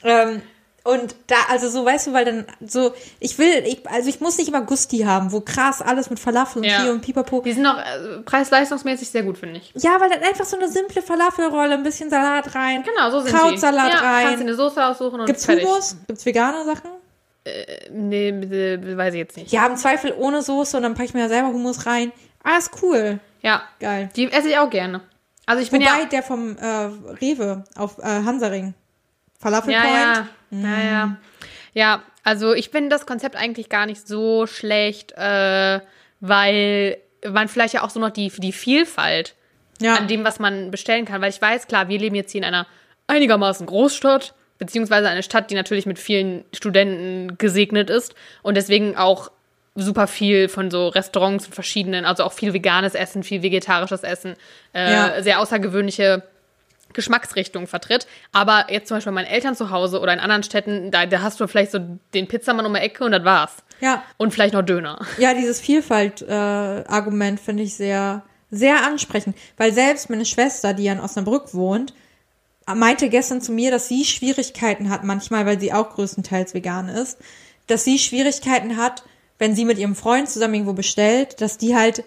Ähm, und da, also so, weißt du, weil dann so, ich will, ich, also ich muss nicht immer Gusti haben, wo krass alles mit Falafel und Ja. hier und pipapo. Die sind noch äh, preis-leistungsmäßig sehr gut, finde ich. Ja, weil dann einfach so eine simple Falafelrolle, ein bisschen Salat rein. Genau, so sind Krautsalat die. ja, rein. Kannst du eine Soße aussuchen und Gibt's fertig. Hummus? Gibt's vegane Sachen? Nee, äh, weiß ich jetzt nicht. Ja, im Zweifel ohne Soße und dann packe ich mir da selber Hummus rein. Ah, ist cool. Ja, Geil. die esse ich auch gerne. Also ich bin Wobei ja... der vom äh, Rewe auf äh, Hansaring. Falafel Ja, Point. ja, ja, ja. Ja, also ich finde das Konzept eigentlich gar nicht so schlecht, äh, weil man vielleicht ja auch so noch die, die Vielfalt Ja. an dem, was man bestellen kann. Weil ich weiß, klar, wir leben jetzt hier in einer einigermaßen Großstadt, beziehungsweise eine Stadt, die natürlich mit vielen Studenten gesegnet ist und deswegen auch super viel von so Restaurants und verschiedenen, also auch viel veganes Essen, viel vegetarisches Essen, äh, Ja. sehr außergewöhnliche Geschmacksrichtungen vertritt. Aber jetzt zum Beispiel bei meinen Eltern zu Hause oder in anderen Städten, da, da hast du vielleicht so den Pizzamann um die Ecke und das war's. ja. Und vielleicht noch Döner. Ja, dieses Vielfalt-Argument finde ich sehr, sehr ansprechend. Weil selbst meine Schwester, die ja in Osnabrück wohnt, meinte gestern zu mir, dass sie Schwierigkeiten hat, manchmal, weil sie auch größtenteils vegan ist, dass sie Schwierigkeiten hat, wenn sie mit ihrem Freund zusammen irgendwo bestellt, dass die halt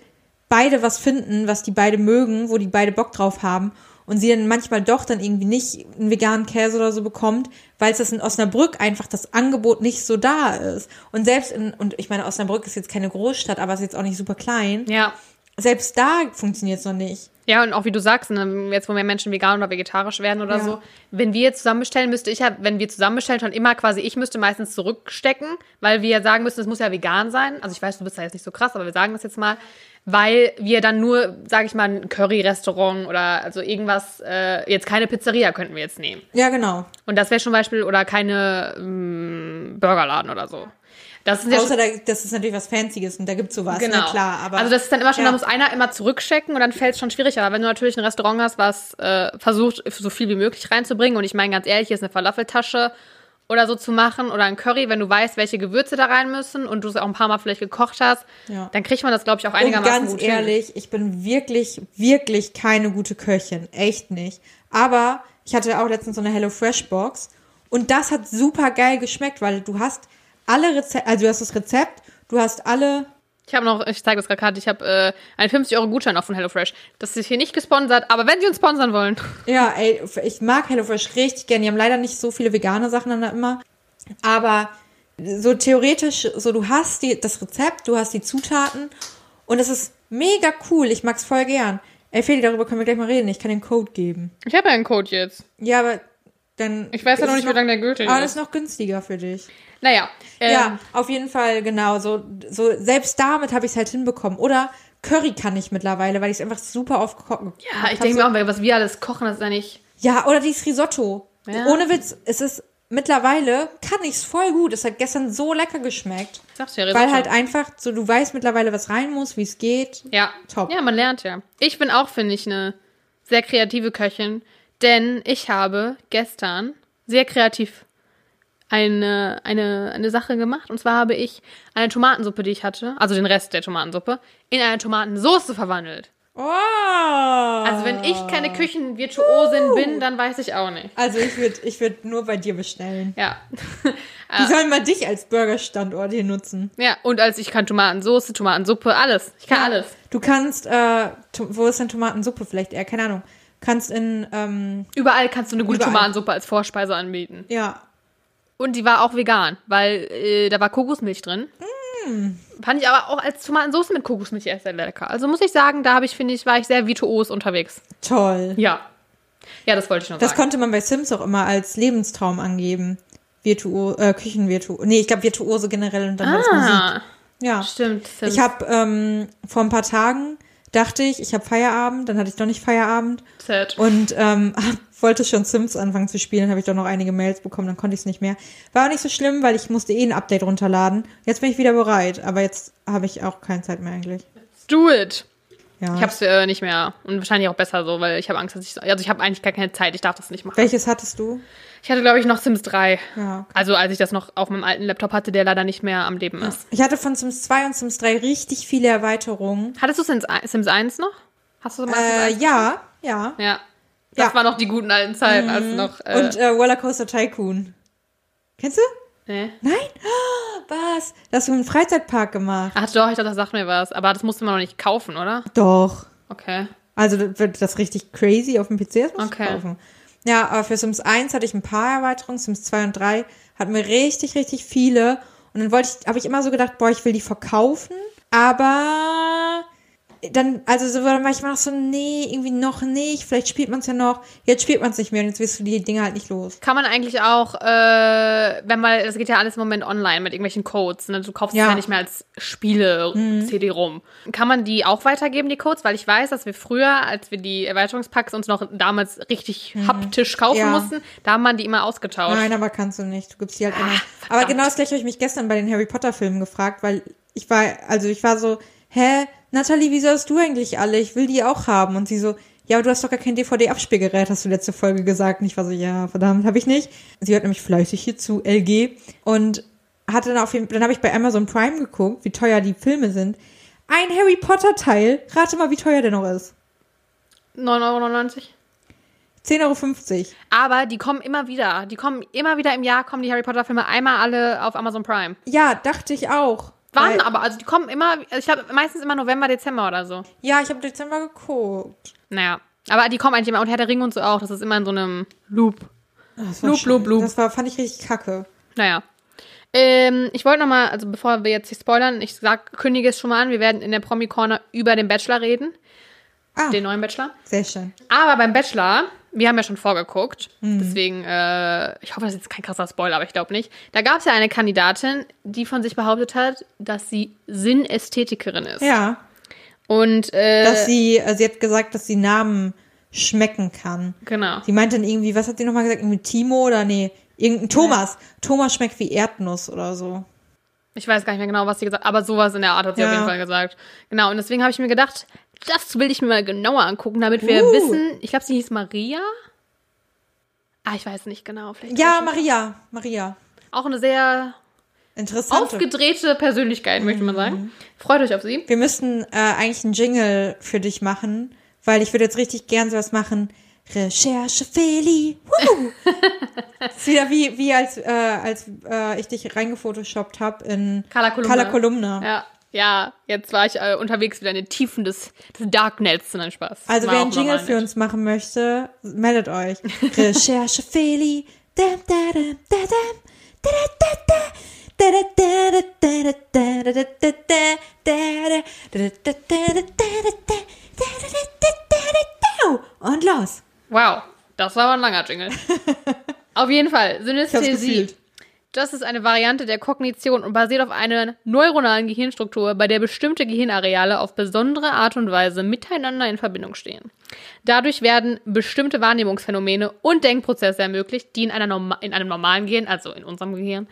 beide was finden, was die beide mögen, wo die beide Bock drauf haben und sie dann manchmal doch dann irgendwie nicht einen veganen Käse oder so bekommt, weil es das in Osnabrück einfach das Angebot nicht so da ist. Und selbst in, und ich meine, Osnabrück ist jetzt keine Großstadt, aber ist jetzt auch nicht super klein. Ja. Selbst da funktioniert es noch nicht. Ja, und auch wie du sagst, ne, jetzt wo mehr Menschen vegan oder vegetarisch werden oder Ja. so, wenn wir jetzt zusammen bestellen, müsste ich ja, wenn wir zusammen bestellen, schon immer quasi, ich müsste meistens zurückstecken, weil wir ja sagen müssen, es muss ja vegan sein. Also ich weiß, du bist da jetzt nicht so krass, aber wir sagen das jetzt mal, weil wir dann nur, sage ich mal, ein Curry-Restaurant oder also irgendwas, äh, jetzt keine Pizzeria könnten wir jetzt nehmen. Ja, genau. Und das wäre zum Beispiel, oder keine ähm, Burgerladen oder so. Das ist ja Außer da, das ist natürlich was Fancyes und da gibt's sowas, Genau. ne, klar. Aber, also das ist dann immer schon, ja. da muss einer immer zurückchecken und dann fällt es schon schwierig. Aber wenn du natürlich ein Restaurant hast, was äh, versucht, so viel wie möglich reinzubringen, und ich meine ganz ehrlich, hier ist eine Falafeltasche oder so zu machen oder ein Curry, wenn du weißt, welche Gewürze da rein müssen und du es auch ein paar Mal vielleicht gekocht hast, Ja. dann kriegt man das, glaube ich, auch Und einigermaßen ganz gut hin. ehrlich, ich bin wirklich, wirklich keine gute Köchin. Echt nicht. Aber ich hatte auch letztens so eine Hello Fresh Box und das hat super geil geschmeckt, weil du hast alle Rezepte, also du hast das Rezept, du hast alle, Ich habe noch, ich zeige das gerade, ich habe äh, einen 50-Euro-Gutschein auch von HelloFresh. Das ist hier nicht gesponsert, aber wenn sie uns sponsern wollen. ja, ey, ich mag Hello Fresh richtig gern. Die haben leider nicht so viele vegane Sachen dann da immer. Aber so theoretisch, so du hast die, das Rezept, du hast die Zutaten und es ist mega cool. Ich mag's voll gern. Ey, Feli, darüber können wir gleich mal reden. Ich kann den Code geben. Ich habe ja einen Code jetzt. Ja, aber dann. Ich weiß ja ist noch nicht, wie lange der gültig Aber das ist. ist noch günstiger für dich. Naja, ähm, ja, auf jeden Fall, genau. So, so selbst damit habe ich es halt hinbekommen. Oder Curry kann ich mittlerweile, weil ich es einfach super oft kochen ja, ich denke mir auch, was wir alles kochen, das ist ja nicht. Ja, oder dieses Risotto. Ja. Ohne Witz, es ist mittlerweile, kann ich es voll gut. Es hat gestern so lecker geschmeckt. Sagst du ja, Weil Risotto. halt einfach, so du weißt mittlerweile, was rein muss, wie es geht. Ja. Top. Ja, man lernt ja. Ich bin auch, finde ich, eine sehr kreative Köchin, denn ich habe gestern sehr kreativ eine, eine, eine Sache gemacht. Und zwar habe ich eine Tomatensuppe, die ich hatte, also den Rest der Tomatensuppe, in eine Tomatensoße verwandelt. Oh! Also wenn ich keine Küchenvirtuosin bin, dann weiß ich auch nicht. Also ich würde ich würd nur bei dir bestellen. Ja. Die sollen mal dich als Burgerstandort hier nutzen. Ja, und als ich kann Tomatensoße, Tomatensuppe, alles. Ich kann Ja. alles. Du kannst, äh, wo ist denn Tomatensuppe vielleicht eher? Keine Ahnung. Kannst in, ähm, Überall kannst du eine gute Überall. Tomatensuppe als Vorspeise anbieten. ja, Und die war auch vegan, weil äh, da war Kokosmilch drin. Fand ich aber auch als Tomatensauce mit Kokosmilch erst sehr lecker. Also muss ich sagen, da habe ich, finde ich, war ich sehr virtuos unterwegs. toll. Ja. Ja, das wollte ich noch Das sagen. konnte man bei Sims auch immer als Lebenstraum angeben. Virtuo, äh, Küchenvirtuose. Nee, ich glaube Virtuose generell und dann als Musik. Ah, Ja. stimmt. Sims. Ich habe ähm, vor ein paar Tagen dachte ich, ich habe Feierabend, dann hatte ich doch nicht Feierabend Sad. und ähm, wollte schon Sims anfangen zu spielen, habe ich doch noch einige Mails bekommen, dann konnte ich es nicht mehr. War auch nicht so schlimm, weil ich musste eh ein Update runterladen. Jetzt bin ich wieder bereit, aber jetzt habe ich auch keine Zeit mehr eigentlich. Do it. Ja. Ich hab's äh, nicht mehr. Und wahrscheinlich auch besser so, weil ich habe Angst, dass ich. Also ich habe eigentlich gar keine Zeit, ich darf das nicht machen. Welches hattest du? Ich hatte, glaube ich, noch Sims 3. Ja. okay. Also als ich das noch auf meinem alten Laptop hatte, der leider nicht mehr am Leben ist. Ich hatte von Sims 2 und Sims 3 richtig viele Erweiterungen. Hattest du Sims, Sims 1 noch? Hast du mal Sims Äh, 1? ja, ja. Ja. Das Ja. Mhm. waren noch die guten alten Zeiten, als noch. Äh, Und äh, Rollercoaster Tycoon. Kennst du? nee. Nein? Was? Das hast du im Freizeitpark gemacht. Ach doch, ich dachte, das sagt mir was. Aber das musste man noch nicht kaufen, oder? Doch. Okay. Also das wird das richtig crazy auf dem PC das musst Okay. kaufen. Ja, aber für Sims 1 hatte ich ein paar Erweiterungen, Sims 2 und 3 hatten wir richtig, richtig viele. Und dann wollte ich, habe ich immer so gedacht, boah, ich will die verkaufen. Aber dann, also so, war ich immer noch so, nee, irgendwie noch nicht. Vielleicht spielt man es ja noch. Jetzt spielt man es nicht mehr und jetzt wirst du die Dinge halt nicht los. Kann man eigentlich auch, äh, wenn man, das geht ja alles im Moment online mit irgendwelchen Codes, ne? Du kaufst es Ja. Mhm. ja nicht mehr als Spiele-CD rum. Kann man die auch weitergeben, die Codes? Weil ich weiß, dass wir früher, als wir die Erweiterungspacks uns noch damals richtig haptisch kaufen Mhm. Ja. mussten, da haben man die immer ausgetauscht. Nein, aber kannst du nicht. Du gibst die halt immer. Aber genau das gleiche habe ich mich gestern bei den Harry Potter Filmen gefragt, weil ich war, also ich war so, hä, Natalie, wieso hast du eigentlich alle? Ich will die auch haben. Und sie so, ja, aber du hast doch gar kein DVD-Abspielgerät, hast du letzte Folge gesagt. Und ich war so, ja, verdammt, habe ich nicht. Sie hört nämlich fleißig hier zu, LG. Und hatte dann auf jeden dann habe ich bei Amazon Prime geguckt, wie teuer die Filme sind. Ein Harry Potter Teil, rate mal, wie teuer der noch ist. 9,99 Euro. 10,50 Euro. Aber die kommen immer wieder. Die kommen immer wieder im Jahr, kommen die Harry Potter Filme einmal alle auf Amazon Prime. Ja, dachte ich auch. Wann Weil- aber? Also die kommen immer, also ich glaube meistens immer November, Dezember oder so. Ja, ich habe Dezember geguckt. Naja. Aber die kommen eigentlich immer. Und Herr der Ringe und so auch. Das ist immer in so einem Loop. War Loop, loop, loop. Das war, fand ich richtig kacke. Naja. Ähm, ich wollte nochmal, also bevor wir jetzt nicht spoilern, ich sag, kündige es schon mal an, wir werden in der Promi-Corner über den Bachelor reden. Ah, Den neuen Bachelor. sehr schön. Aber beim Bachelor, wir haben ja schon vorgeguckt, Mhm. deswegen, äh, ich hoffe, das ist jetzt kein krasser Spoiler, aber ich glaube nicht. Da gab es ja eine Kandidatin, die von sich behauptet hat, dass sie Sinnästhetikerin ist. Ja, Und, äh, dass sie, äh, sie hat gesagt, dass sie Namen schmecken kann. genau. Sie meinte dann irgendwie, was hat sie nochmal gesagt? Irgendwie Timo oder nee, irgendein Thomas. Thomas schmeckt wie Erdnuss oder so. Ich weiß gar nicht mehr genau, was sie gesagt hat, aber sowas in der Art hat sie Ja. auf jeden Fall gesagt. Genau, und deswegen habe ich mir gedacht, das will ich mir mal genauer angucken, damit wir Uh. wissen, ich glaube, sie hieß Maria. Ah, ich weiß nicht genau. Vielleicht Ja. Maria, Maria. Auch eine sehr Interessant. aufgedrehte Persönlichkeit, möchte man Mhm. sagen. Freut euch auf sie. Wir müssten äh, eigentlich einen Jingle für dich machen, weil ich würde jetzt richtig gern sowas machen. Recherche Feli. Ist wieder wie, wie als, äh, als äh, ich dich reingefotoshoppt habe in Carla Kolumna. Carla Kolumna. Ja, ja, jetzt war ich äh, unterwegs wieder in den Tiefen des, des Darknets. Nein, Spaß. Also war wer einen Jingle für uns machen möchte, meldet euch. Recherche Feli. Und los. Wow, das war aber ein langer Jingle. Auf jeden Fall, Synästhesie. Das ist eine Variante der Kognition und basiert auf einer neuronalen Gehirnstruktur, bei der bestimmte Gehirnareale auf besondere Art und Weise miteinander in Verbindung stehen. Dadurch werden bestimmte Wahrnehmungsphänomene und Denkprozesse ermöglicht, die in, einer in einem normalen Gehirn, also in unserem Gehirn,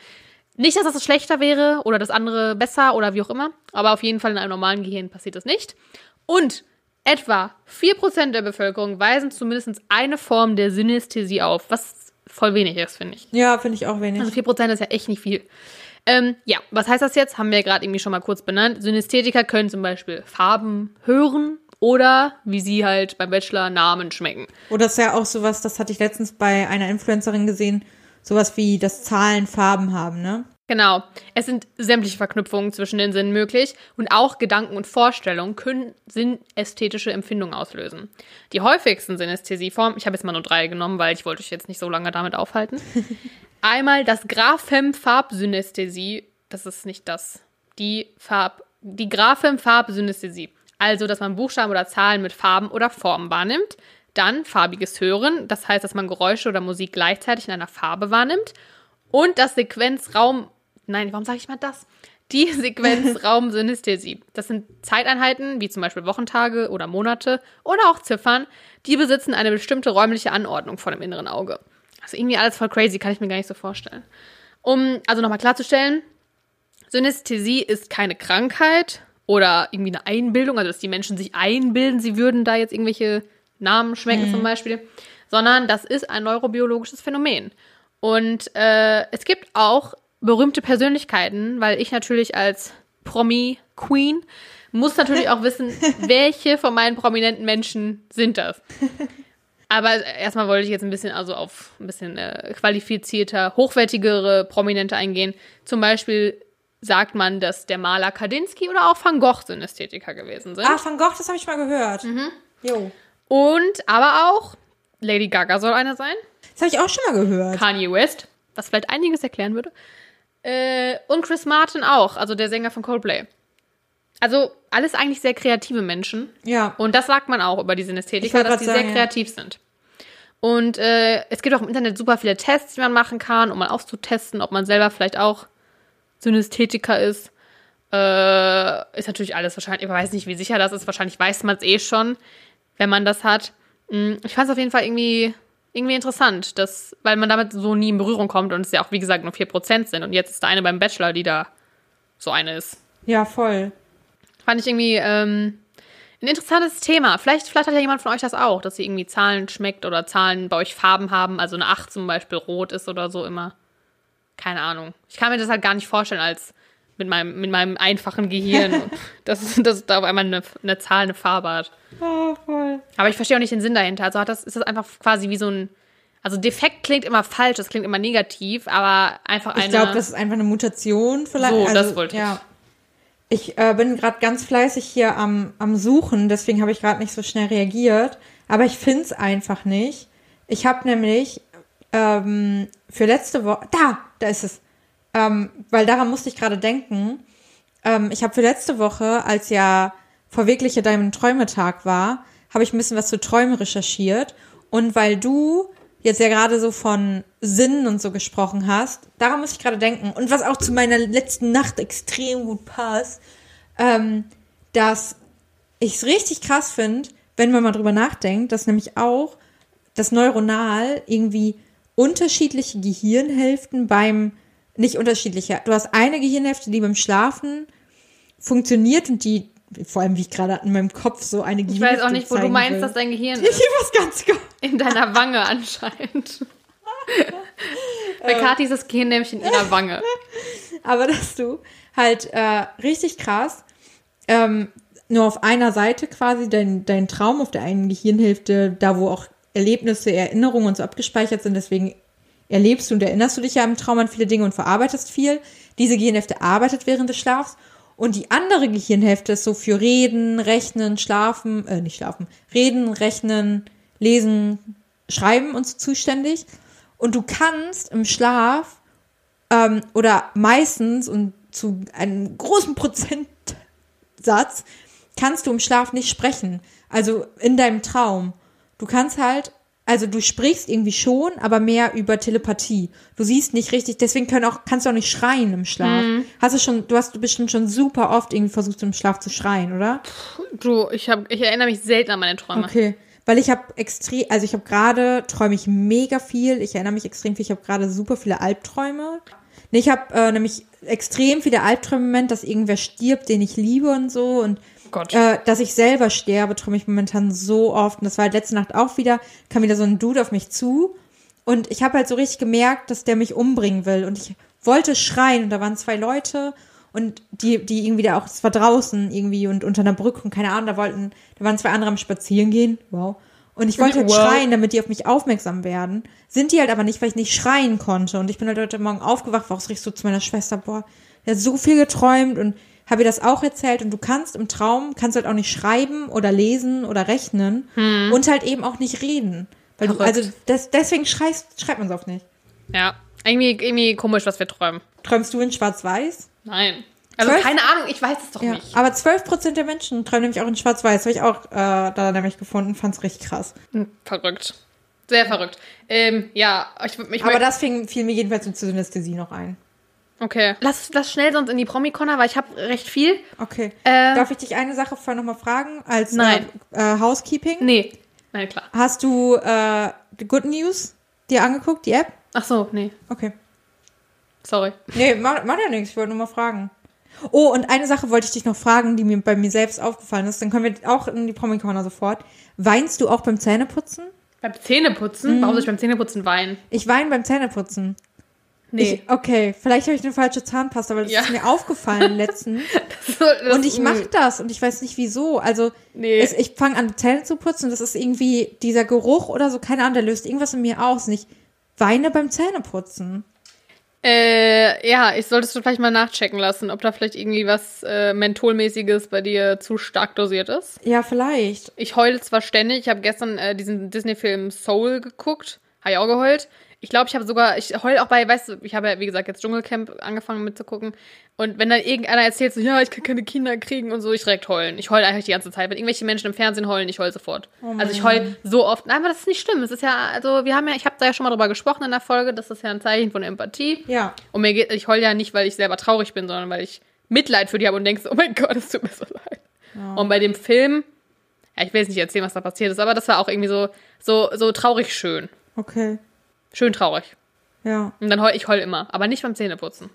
nicht, dass das schlechter wäre oder das andere besser oder wie auch immer, aber auf jeden Fall in einem normalen Gehirn passiert das nicht. Und etwa 4% der Bevölkerung weisen zumindest eine Form der Synästhesie auf, was voll wenig ist, finde ich. Ja, finde ich auch wenig. Also 4% ist ja echt nicht viel. Ähm, ja, was heißt das jetzt? Haben wir ja gerade irgendwie schon mal kurz benannt. Synästhetiker können zum Beispiel Farben hören oder, wie sie halt beim Bachelor, Namen schmecken. Oder ist ja auch sowas, das hatte ich letztens bei einer Influencerin gesehen, sowas wie, dass Zahlen Farben haben, ne? Genau. Es sind sämtliche Verknüpfungen zwischen den Sinnen möglich und auch Gedanken und Vorstellungen können sinnästhetische Empfindungen auslösen. Die häufigsten Synästhesieformen, ich habe jetzt mal nur drei genommen, weil ich wollte euch jetzt nicht so lange damit aufhalten. Einmal das Graphem-Farbsynästhesie, das ist nicht das, die Farb, die Graphem-Farbsynästhesie. Also, dass man Buchstaben oder Zahlen mit Farben oder Formen wahrnimmt. Dann farbiges Hören, das heißt, dass man Geräusche oder Musik gleichzeitig in einer Farbe wahrnimmt. Und das Sequenzraum nein, warum sage ich mal das? Die Sequenzraumsynästhesie. Das sind Zeiteinheiten, wie zum Beispiel Wochentage oder Monate oder auch Ziffern, die besitzen eine bestimmte räumliche Anordnung vor dem inneren Auge. Also irgendwie alles voll crazy, kann ich mir gar nicht so vorstellen. Um also nochmal klarzustellen, Synästhesie ist keine Krankheit oder irgendwie eine Einbildung, also dass die Menschen sich einbilden, sie würden da jetzt irgendwelche Namen schmecken mhm. zum Beispiel, sondern das ist ein neurobiologisches Phänomen. Und äh, es gibt auch berühmte Persönlichkeiten, weil ich natürlich als Promi-Queen muss natürlich auch wissen, welche von meinen prominenten Menschen sind das. Aber erstmal wollte ich jetzt ein bisschen also auf ein bisschen äh, qualifizierter, hochwertigere Prominente eingehen. Zum Beispiel sagt man, dass der Maler Kandinsky oder auch Van Gogh Synästhetiker gewesen sind. Ah, Van Gogh, das habe ich mal gehört. Mhm. Jo. Und aber auch Lady Gaga soll einer sein. Das habe ich auch schon mal gehört. Kanye West, was vielleicht einiges erklären würde. Äh, und Chris Martin auch, also der Sänger von Coldplay. Also alles eigentlich sehr kreative Menschen. Ja. Und das sagt man auch über die Synästhetiker, dass die sagen, sehr kreativ ja. sind. Und äh, es gibt auch im Internet super viele Tests, die man machen kann, um mal auszutesten, ob man selber vielleicht auch Synästhetiker ist. Äh, ist natürlich alles wahrscheinlich, ich weiß nicht, wie sicher das ist. Wahrscheinlich weiß man es eh schon, wenn man das hat. Hm, ich fand es auf jeden Fall irgendwie irgendwie interessant, dass, weil man damit so nie in Berührung kommt und es ja auch, wie gesagt, nur 4% sind. Und jetzt ist da eine beim Bachelor, die da so eine ist. Ja, voll. Fand ich irgendwie ähm, ein interessantes Thema. Vielleicht, vielleicht hat ja jemand von euch das auch, dass sie irgendwie Zahlen schmeckt oder Zahlen bei euch Farben haben. Also eine 8 zum Beispiel rot ist oder so immer. Keine Ahnung. Ich kann mir das halt gar nicht vorstellen als mit meinem, mit meinem einfachen Gehirn, dass, dass da auf einmal eine, eine Zahl eine Farbe hat. Oh, voll. Aber ich verstehe auch nicht den Sinn dahinter. Also hat das, ist das einfach quasi wie so ein. Also defekt klingt immer falsch, das klingt immer negativ, aber einfach eine. Ich glaube, das ist einfach eine Mutation vielleicht. So, also, das wollte ich. Ja. Ich äh, bin gerade ganz fleißig hier am, am Suchen, deswegen habe ich gerade nicht so schnell reagiert. Aber ich finde es einfach nicht. Ich habe nämlich ähm, für letzte Woche. Da, da ist es. Ähm, weil daran musste ich gerade denken. Ähm, ich habe für letzte Woche, als ja Verwirkliche deinem Träumetag war, habe ich ein bisschen was zu Träumen recherchiert. Und weil du jetzt ja gerade so von Sinnen und so gesprochen hast, daran muss ich gerade denken. Und was auch zu meiner letzten Nacht extrem gut passt, ähm, dass ich es richtig krass finde, wenn man mal drüber nachdenkt, dass nämlich auch das neuronal irgendwie unterschiedliche Gehirnhälften beim nicht unterschiedliche. Du hast eine Gehirnhälfte, die beim Schlafen funktioniert und die, vor allem wie ich gerade in meinem Kopf so eine Gehirnhälfte Ich weiß auch nicht, wo du meinst, will. dass dein Gehirn ist. Ich weiß ganz genau. In deiner Wange anscheinend. Bei Kathi ist das Gehirn nämlich in ihrer Wange. Aber dass du halt äh, richtig krass ähm, nur auf einer Seite quasi dein, dein Traum auf der einen Gehirnhälfte, da wo auch Erlebnisse, Erinnerungen und so abgespeichert sind, deswegen erlebst du und erinnerst du dich ja im Traum an viele Dinge und verarbeitest viel. Diese Gehirnhälfte arbeitet während des Schlafs. Und die andere Gehirnhälfte ist so für Reden, Rechnen, Schlafen, äh, nicht Schlafen, Reden, Rechnen, Lesen, Schreiben und so zuständig. Und du kannst im Schlaf ähm, oder meistens und zu einem großen Prozentsatz kannst du im Schlaf nicht sprechen. Also in deinem Traum. Du kannst halt also du sprichst irgendwie schon, aber mehr über Telepathie. Du siehst nicht richtig, deswegen können auch, kannst du auch nicht schreien im Schlaf. Mhm. Hast du schon, du hast bestimmt schon super oft irgendwie versucht im Schlaf zu schreien, oder? Du, ich habe, ich erinnere mich selten an meine Träume. Okay. Weil ich habe extrem, also ich habe gerade, träume ich mega viel. Ich erinnere mich extrem viel. Ich habe gerade super viele Albträume. Ich habe äh, nämlich extrem viele Albträume im Moment, dass irgendwer stirbt, den ich liebe und so. Und Gott. Äh, dass ich selber sterbe, träume ich momentan so oft. Und das war halt letzte Nacht auch wieder, kam wieder so ein Dude auf mich zu. Und ich habe halt so richtig gemerkt, dass der mich umbringen will. Und ich wollte schreien. Und da waren zwei Leute und die, die irgendwie da auch, es war draußen irgendwie und unter einer Brücke und keine Ahnung, da wollten, da waren zwei andere am Spazieren gehen. Wow. Und ich wollte halt Wow. schreien, damit die auf mich aufmerksam werden. Sind die halt aber nicht, weil ich nicht schreien konnte. Und ich bin halt heute Morgen aufgewacht, war auch so richtig so zu meiner Schwester, boah, der hat so viel geträumt und habe ihr das auch erzählt. Und du kannst im Traum, kannst halt auch nicht schreiben oder lesen oder rechnen und halt eben auch nicht reden. Weil du, Hm. Also das, deswegen schreist, schreibt man es auch nicht. Ja. Irgendwie, irgendwie komisch, was wir träumen. Träumst du in Schwarz-Weiß? Nein. Also Zwölf? keine Ahnung, ich weiß es doch Ja, nicht. aber 12% der Menschen träumen nämlich auch in Schwarz-Weiß. Habe ich auch äh, da nämlich gefunden, fand's richtig krass. Hm, Verrückt. Sehr verrückt. Ähm, ja, ich, ich Aber das fing, fiel mir jedenfalls mit Synästhesie noch ein. Okay. Lass, lass schnell sonst in die Promi-Corner, weil ich habe recht viel. Okay. Ähm, Darf ich dich eine Sache vorher nochmal fragen? Als Nein. Äh, äh, Housekeeping? Nee. Nein, klar. Hast du äh, die Good News dir angeguckt, die App? Ach so, nee. Okay. Sorry. Nee, mach, mach ja nichts. Ich wollte nur mal fragen. Oh, und eine Sache wollte ich dich noch fragen, die mir bei mir selbst aufgefallen ist. Dann können wir auch in die Promi-Corner sofort. Weinst du auch beim Zähneputzen? Beim Zähneputzen? Mhm. Warum soll ich beim Zähneputzen weinen? Ich weine beim Zähneputzen. Nee. Ich, okay, vielleicht habe ich eine falsche Zahnpasta, aber das Ja. ist mir aufgefallen letztens. Das- Und ich mache das und ich weiß nicht wieso. Also Nee. es, ich fange an, Zähne zu putzen und das ist irgendwie dieser Geruch oder so, keine Ahnung, der löst irgendwas in mir aus. Und ich weine beim Zähneputzen. Äh, ja, ich solltest du vielleicht mal nachchecken lassen, ob da vielleicht irgendwie was äh, Mentholmäßiges bei dir zu stark dosiert ist. Ja, vielleicht. Ich heule zwar ständig, ich habe gestern äh, diesen Disney-Film Soul geguckt, habe ich auch geheult. Ich glaube, ich habe sogar, ich heule auch bei, weißt du, ich habe ja, wie gesagt, jetzt Dschungelcamp angefangen mitzugucken. Und wenn dann irgendeiner erzählt, so, ja, ich kann keine Kinder kriegen und so, ich direkt heulen. Ich heule eigentlich die ganze Zeit. Wenn irgendwelche Menschen im Fernsehen heulen, ich heule sofort. also ich heule so oft. Nein, aber das ist nicht schlimm. Es ist ja, also wir haben ja, ich habe da ja schon mal drüber gesprochen in der Folge, das ist ja ein Zeichen von Empathie. Ja. Und mir geht, ich heule ja nicht, weil ich selber traurig bin, sondern weil ich Mitleid für die habe und denke, so, oh mein Gott, es tut mir so leid. Und bei dem Film, ja, ich will jetzt nicht erzählen, was da passiert ist, aber das war auch irgendwie so, so, so traurig schön. Okay. Schön traurig. Ja. Und dann heul ich heul immer, aber nicht beim Zähneputzen.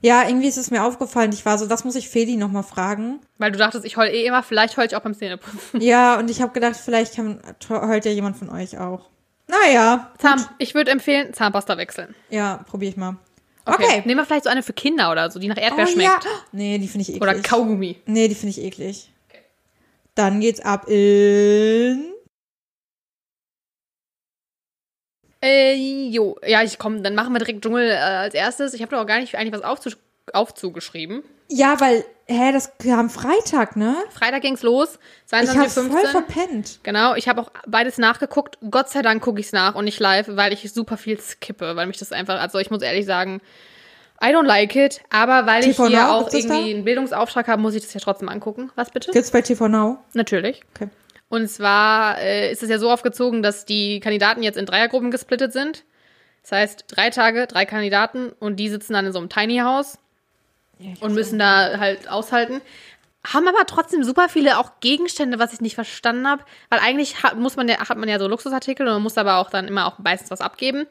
Ja, irgendwie ist es mir aufgefallen. Ich war so, das muss ich Feli nochmal fragen. Weil du dachtest, ich heul eh immer, vielleicht heul ich auch beim Zähneputzen. Ja, und ich habe gedacht, vielleicht kann, heult ja jemand von euch auch. Naja. Zahn, ich würde empfehlen, Zahnpasta wechseln. Ja, probier ich mal. Okay. Nehmen wir vielleicht so eine für Kinder oder so, die nach Erdbeer Oh, schmeckt. ja. Nee, die finde ich eklig. Oder Kaugummi. Nee, die finde ich eklig. Dann geht's ab in. Äh, jo. Ja, ich komm, dann machen wir direkt Dschungel äh, als erstes. Ich habe doch auch gar nicht eigentlich was aufzu aufzugeschrieben. Ja, weil, hä, das kam Freitag, ne? Freitag ging's los, Ich hab's voll 22.15 verpennt. Genau, ich habe auch beides nachgeguckt. Gott sei Dank gucke ich's nach und nicht live, weil ich super viel skippe, weil mich das einfach, also ich muss ehrlich sagen, I don't like it, aber weil ich TV hier Now, auch irgendwie einen Bildungsauftrag habe, muss ich das ja trotzdem angucken. Was bitte? Gibt's bei TV Now? Natürlich. Okay. Und zwar äh, ist es ja so aufgezogen, dass die Kandidaten jetzt in Dreiergruppen gesplittet sind. Das heißt, drei Tage, drei Kandidaten und die sitzen dann in so einem Tiny House und müssen da halt aushalten. Haben aber trotzdem super viele auch Gegenstände, was ich nicht verstanden habe, weil eigentlich hat, muss man ja, hat man ja so Luxusartikel und man muss aber auch dann immer auch meistens was abgeben.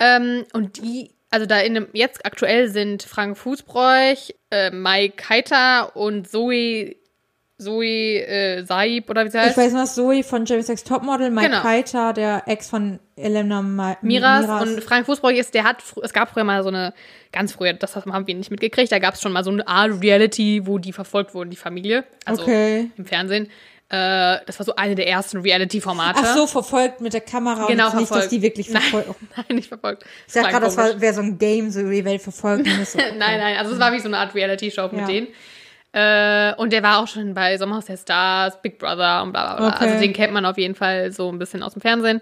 Ähm, und die, also da in dem, jetzt aktuell sind Frank Fußbräuch, äh, Mike Heiter und Zoe, Zoe äh, Saib oder wie sie heißt. Ich weiß noch, Zoe von James X Topmodel, Mike Genau. Keiter, der Ex von Elena Ma Miras, und Frank Fußbräuch ist, der hat, es gab früher mal so eine, ganz früher, das haben wir nicht mitgekriegt, da gab es schon mal so eine Art Reality, wo die verfolgt wurden, die Familie, also Okay. im Fernsehen. Äh, das war so eine der ersten Reality-Formate. Ach so, verfolgt mit der Kamera Genau, und nicht, dass verfolgt. die wirklich Nein. verfolgt. Nein, nicht verfolgt. Ich dachte gerade, das wäre so ein Game, so über die Welt verfolgt. und das so, Nein, nein, also es war wie so eine Art Reality-Show mit Ja. denen. Äh, und der war auch schon bei Sommerhaus der Stars, Big Brother und bla bla bla. Okay. Also den kennt man auf jeden Fall so ein bisschen aus dem Fernsehen.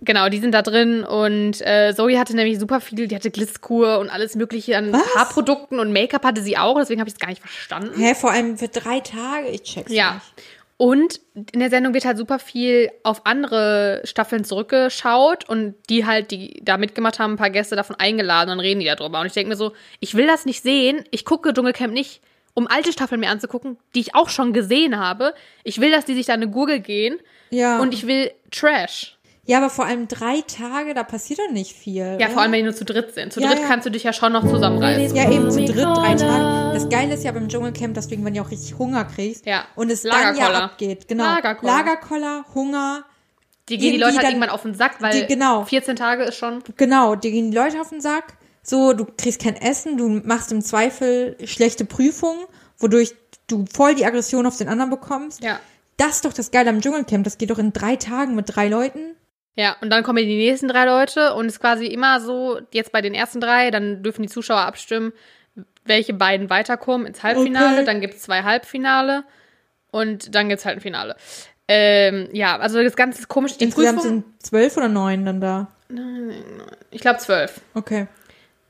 Genau, die sind da drin und äh, Zoe hatte nämlich super viel, die hatte Glitzkur und alles mögliche an Was? Haarprodukten und Make-up hatte sie auch, deswegen habe ich es gar nicht verstanden. Hä, vor allem für drei Tage? Ich check's Ja. nicht. Und in der Sendung wird halt super viel auf andere Staffeln zurückgeschaut und die halt, die da mitgemacht haben, ein paar Gäste davon eingeladen und reden die darüber. Und ich denke mir so, ich will das nicht sehen. Ich gucke Dschungelcamp nicht, um alte Staffeln mir anzugucken, die ich auch schon gesehen habe. Ich will, dass die sich da eine Gurgel gehen Ja. und ich will Trash. ja, aber vor allem drei Tage, da passiert doch nicht viel. Ja, oder? vor allem, wenn die nur zu dritt sind. Zu Ja, dritt ja. kannst du dich ja schon noch zusammenreißen. Ja, eben zu dritt, drei Tage. Das Geile ist ja beim Dschungelcamp, dass du irgendwann ja auch richtig Hunger kriegst. Ja. Und es dann ja Lagerkoller. abgeht. Genau. Lagerkoller. Lagerkoller, Hunger. Die gehen die Leute halt dann- irgendwann auf den Sack, weil die- genau. 14 Tage ist schon. Genau, dir gehen die Leute auf den Sack. So, du kriegst kein Essen, du machst im Zweifel schlechte Prüfungen, wodurch du voll die Aggression auf den anderen bekommst. Ja. das ist doch das Geile am Dschungelcamp. Das geht doch in drei Tagen mit drei Leuten. Ja, und dann kommen die nächsten drei Leute und es ist quasi immer so, jetzt bei den ersten drei, dann dürfen die Zuschauer abstimmen, welche beiden weiterkommen ins Halbfinale. Okay. Dann gibt es zwei Halbfinale und dann gibt es halt ein Finale. Ähm, ja, also das Ganze ist komisch. Die Insgesamt Prüfung, sind zwölf oder neun dann da. ich glaube zwölf. Okay.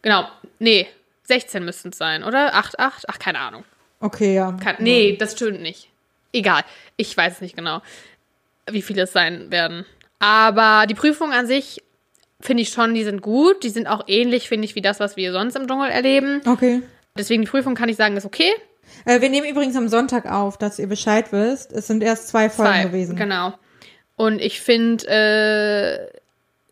Genau. Nee, 16 müssten es sein, oder? 8, 8? Ach, keine Ahnung. Okay, ja. Kann, nee, das stimmt nicht. Egal. Ich weiß es nicht genau, wie viele es sein werden. Aber die Prüfungen an sich finde ich schon, die sind gut. Die sind auch ähnlich, finde ich, wie das, was wir sonst im Dschungel erleben. Okay. Deswegen die Prüfung kann ich sagen, ist okay. Äh, wir nehmen übrigens am Sonntag auf, dass ihr Bescheid wisst. Es sind erst zwei Folgen Zwei, gewesen. Genau. Und ich finde äh,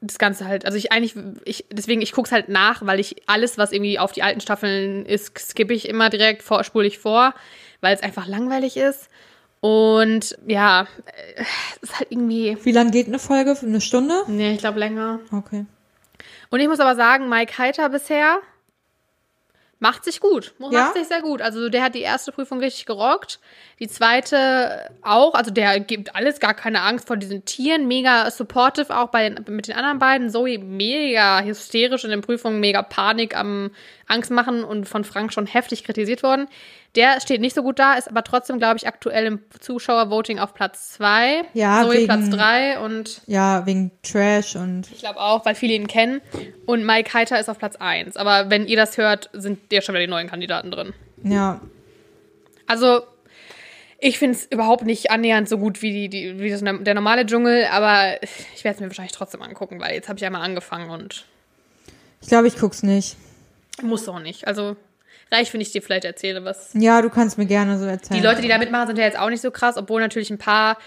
das Ganze halt, also ich eigentlich, ich, deswegen, ich gucke es halt nach, weil ich alles, was irgendwie auf die alten Staffeln ist, skippe ich immer direkt, vor, spule ich vor, weil es einfach langweilig ist. Und ja, äh, es ist halt irgendwie, Wie lang geht eine Folge? Eine Stunde? nee, ich glaube länger. Okay. Und ich muss aber sagen, Mike Heiter bisher macht sich gut. Macht Ja? sich sehr gut. Also der hat die erste Prüfung richtig gerockt. Die zweite auch. Also der gibt alles, gar keine Angst vor diesen Tieren. Mega supportive auch bei den, mit den anderen beiden. Zoe mega hysterisch in den Prüfungen, mega Panik am Angst machen und von Frank schon heftig kritisiert worden. Der steht nicht so gut da, ist aber trotzdem, glaube ich, aktuell im Zuschauervoting auf Platz zwei. Ja, Zoe wegen- Platz drei und Ja, wegen Trash und. ich glaube auch, weil viele ihn kennen. Und Mike Heiter ist auf Platz 1. Aber wenn ihr das hört, sind ja schon wieder die neuen Kandidaten drin. Ja. Also, ich finde es überhaupt nicht annähernd so gut wie, die, die, wie das, der normale Dschungel, aber ich werde es mir wahrscheinlich trotzdem angucken, weil jetzt habe ich einmal angefangen und Ich glaube, ich guck's nicht. muss auch nicht. Also, reicht, wenn ich dir vielleicht erzähle, was. Ja, du kannst mir gerne so erzählen. Die Leute, die da mitmachen, sind ja jetzt auch nicht so krass, obwohl natürlich ein paar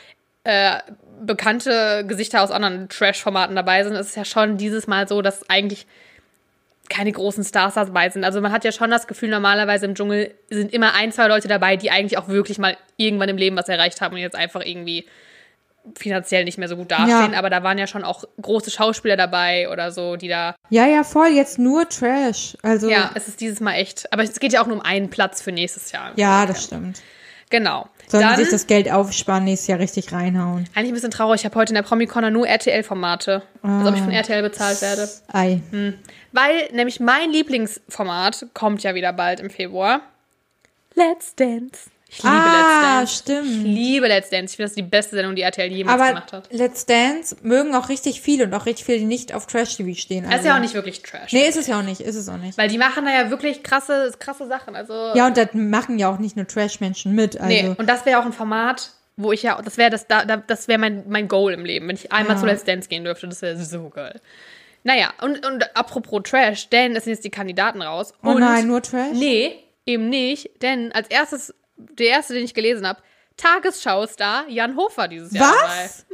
äh, bekannte Gesichter aus anderen Trash-Formaten dabei sind. Es ist ja schon dieses Mal so, dass eigentlich keine großen Stars dabei sind. Also man hat ja schon das Gefühl, normalerweise im Dschungel sind immer ein, zwei Leute dabei, die eigentlich auch wirklich mal irgendwann im Leben was erreicht haben und jetzt einfach irgendwie finanziell nicht mehr so gut dastehen. Ja. Aber da waren ja schon auch große Schauspieler dabei oder so, die da. Ja, ja, voll. Jetzt nur Trash. Also. Ja, es ist dieses Mal echt. Aber es geht ja auch nur um einen Platz für nächstes Jahr. Ja, das stimmt. Genau. Sollen Dann, sich das Geld aufsparen, nächstes Jahr richtig reinhauen. Eigentlich ein bisschen traurig. Ich habe heute in der Promi-Corner nur RTL-Formate. Als ob ich von RTL bezahlt werde. Ei. Weil nämlich mein Lieblingsformat kommt ja wieder bald im Februar. Let's Dance. Ich liebe ah, Let's Dance. Ich stimmt. liebe Let's Dance. Ich finde das die beste Sendung, die RTL jemals Aber gemacht hat. Let's Dance mögen auch richtig viele und auch richtig viele, die nicht auf Trash-TV stehen. Das ist Also. ja auch nicht wirklich Trash. Nee, ist es ja auch nicht. Ist es auch nicht. Weil die machen da ja wirklich krasse, krasse Sachen. Also, Ja, und das machen ja auch nicht nur Trash-Menschen mit. Also. nee. Und das wäre auch ein Format, wo ich ja, das wäre das, da, da- das wäre mein, mein Goal im Leben. Wenn ich einmal Ja. zu Let's Dance gehen dürfte, das wäre so geil. Naja, und, und apropos Trash, denn es sind jetzt die Kandidaten raus. oh und nein, nur Trash? Nee, eben nicht, denn als erstes, der erste, den ich gelesen habe, Tagesschau-Star Jan Hofer dieses Jahr Was?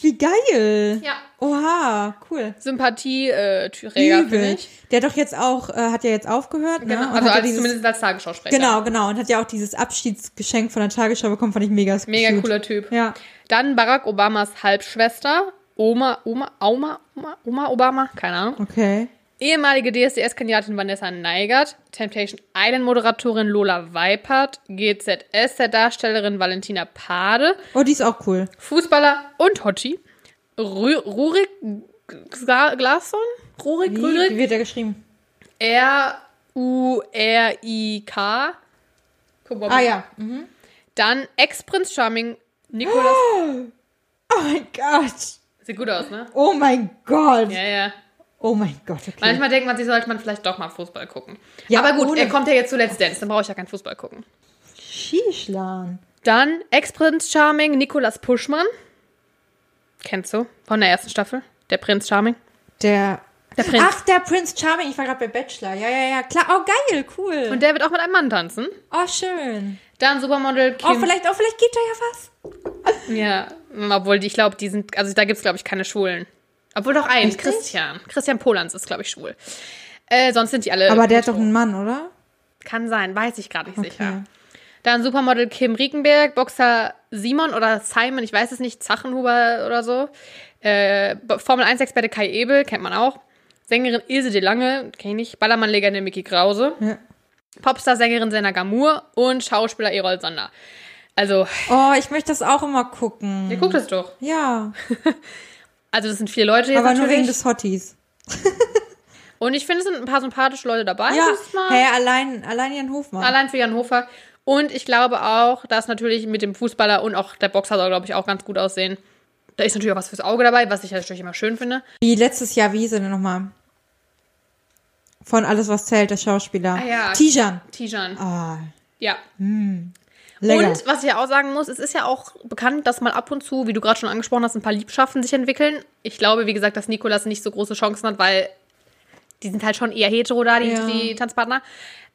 Wie geil. Ja, Oha, cool. Sympathie-Träger, finde Übel. ich. Der hat doch jetzt auch, äh, hat ja jetzt aufgehört, ne? Genau, Und also als, dieses, zumindest als Tagesschausprecher. Genau, genau. Und hat ja auch dieses Abschiedsgeschenk von der Tagesschau bekommen, fand ich mega Mega cute. cooler Typ. Ja. Dann Barack Obamas Halbschwester, Oma, Oma, Oma, Oma, Oma Obama, keine Ahnung. Okay. Ehemalige DSDS-Kandidatin Vanessa Neigert, Temptation Island-Moderatorin Lola Weipert, GZS der Darstellerin Valentina Pade, Oh, die ist auch cool. Fußballer und Hottie, Rü Rurik Gla- Glasson? Rurik, Wie, wie Rurik? wird der geschrieben? R-U-R-I-K. Ah ja. Mhm. Dann Ex-Prinz Charming Nicolas. Oh mein Gott. Sieht gut aus, ne? Oh mein Gott. Ja, ja. Oh mein Gott, okay. Manchmal denkt man sich, sollte man vielleicht doch mal Fußball gucken. Ja, Aber gut, ohne- er kommt ja jetzt zu Let's Dance, dann brauche ich ja keinen Fußball gucken. Skischlan. Dann Ex-Prinz Charming Nicolas Puschmann. Kennst du? Von der ersten Staffel. Der Prinz Charming. Der. Der Prinz. Ach, der Prinz Charming. Ich war gerade bei Bachelor. Ja, ja, ja. Klar. Oh, geil. Cool. Und der wird auch mit einem Mann tanzen. oh, schön. Dann Supermodel Kim. Oh, vielleicht, oh, vielleicht geht da ja was. Ja, obwohl ich glaube, die sind, also da gibt es, glaube ich, keine Schwulen. Obwohl doch eins, Christian. Christian Polans ist, glaube ich, schwul. Äh, sonst sind die alle. Aber der hat doch einen Mann, oder? Kann sein, weiß ich gerade nicht Okay. sicher. Dann Supermodel Kim Riekenberg, Boxer Simon oder Simon, ich weiß es nicht, Zachenhuber oder so. Äh, Formel 1-Experte Kai Ebel, kennt man auch. Sängerin Ilse de Lange, kenne ich nicht. Ballermann-Legende Mickey Krause. Ja. Popstar-Sängerin Senna Gamur und Schauspieler Erol Sander. Also, Oh, ich möchte das auch immer gucken. ihr guckt es doch. Ja, Also, das sind vier Leute jetzt aber nur natürlich. wegen des Hotties. Und ich finde, es sind ein paar sympathische Leute dabei Ja, hey, allein, allein Jan Hofmann. Allein für Jan Hofer. Und ich glaube auch, dass natürlich mit dem Fußballer und auch der Boxer soll, glaube ich, auch ganz gut aussehen. Da ist natürlich auch was fürs Auge dabei, was ich natürlich immer schön finde. Wie letztes Jahr, wie hieß er denn nochmal? Von Alles, was zählt, der Schauspieler. Ah, ja. Tijan. Tijan. Ah, Ja. Lecker. Und was ich ja auch sagen muss, es ist ja auch bekannt, dass mal ab und zu, wie du gerade schon angesprochen hast, ein paar Liebschaften sich entwickeln. Ich glaube, wie gesagt, dass Nikolas nicht so große Chancen hat, weil die sind halt schon eher hetero da, die, Ja. die Tanzpartner.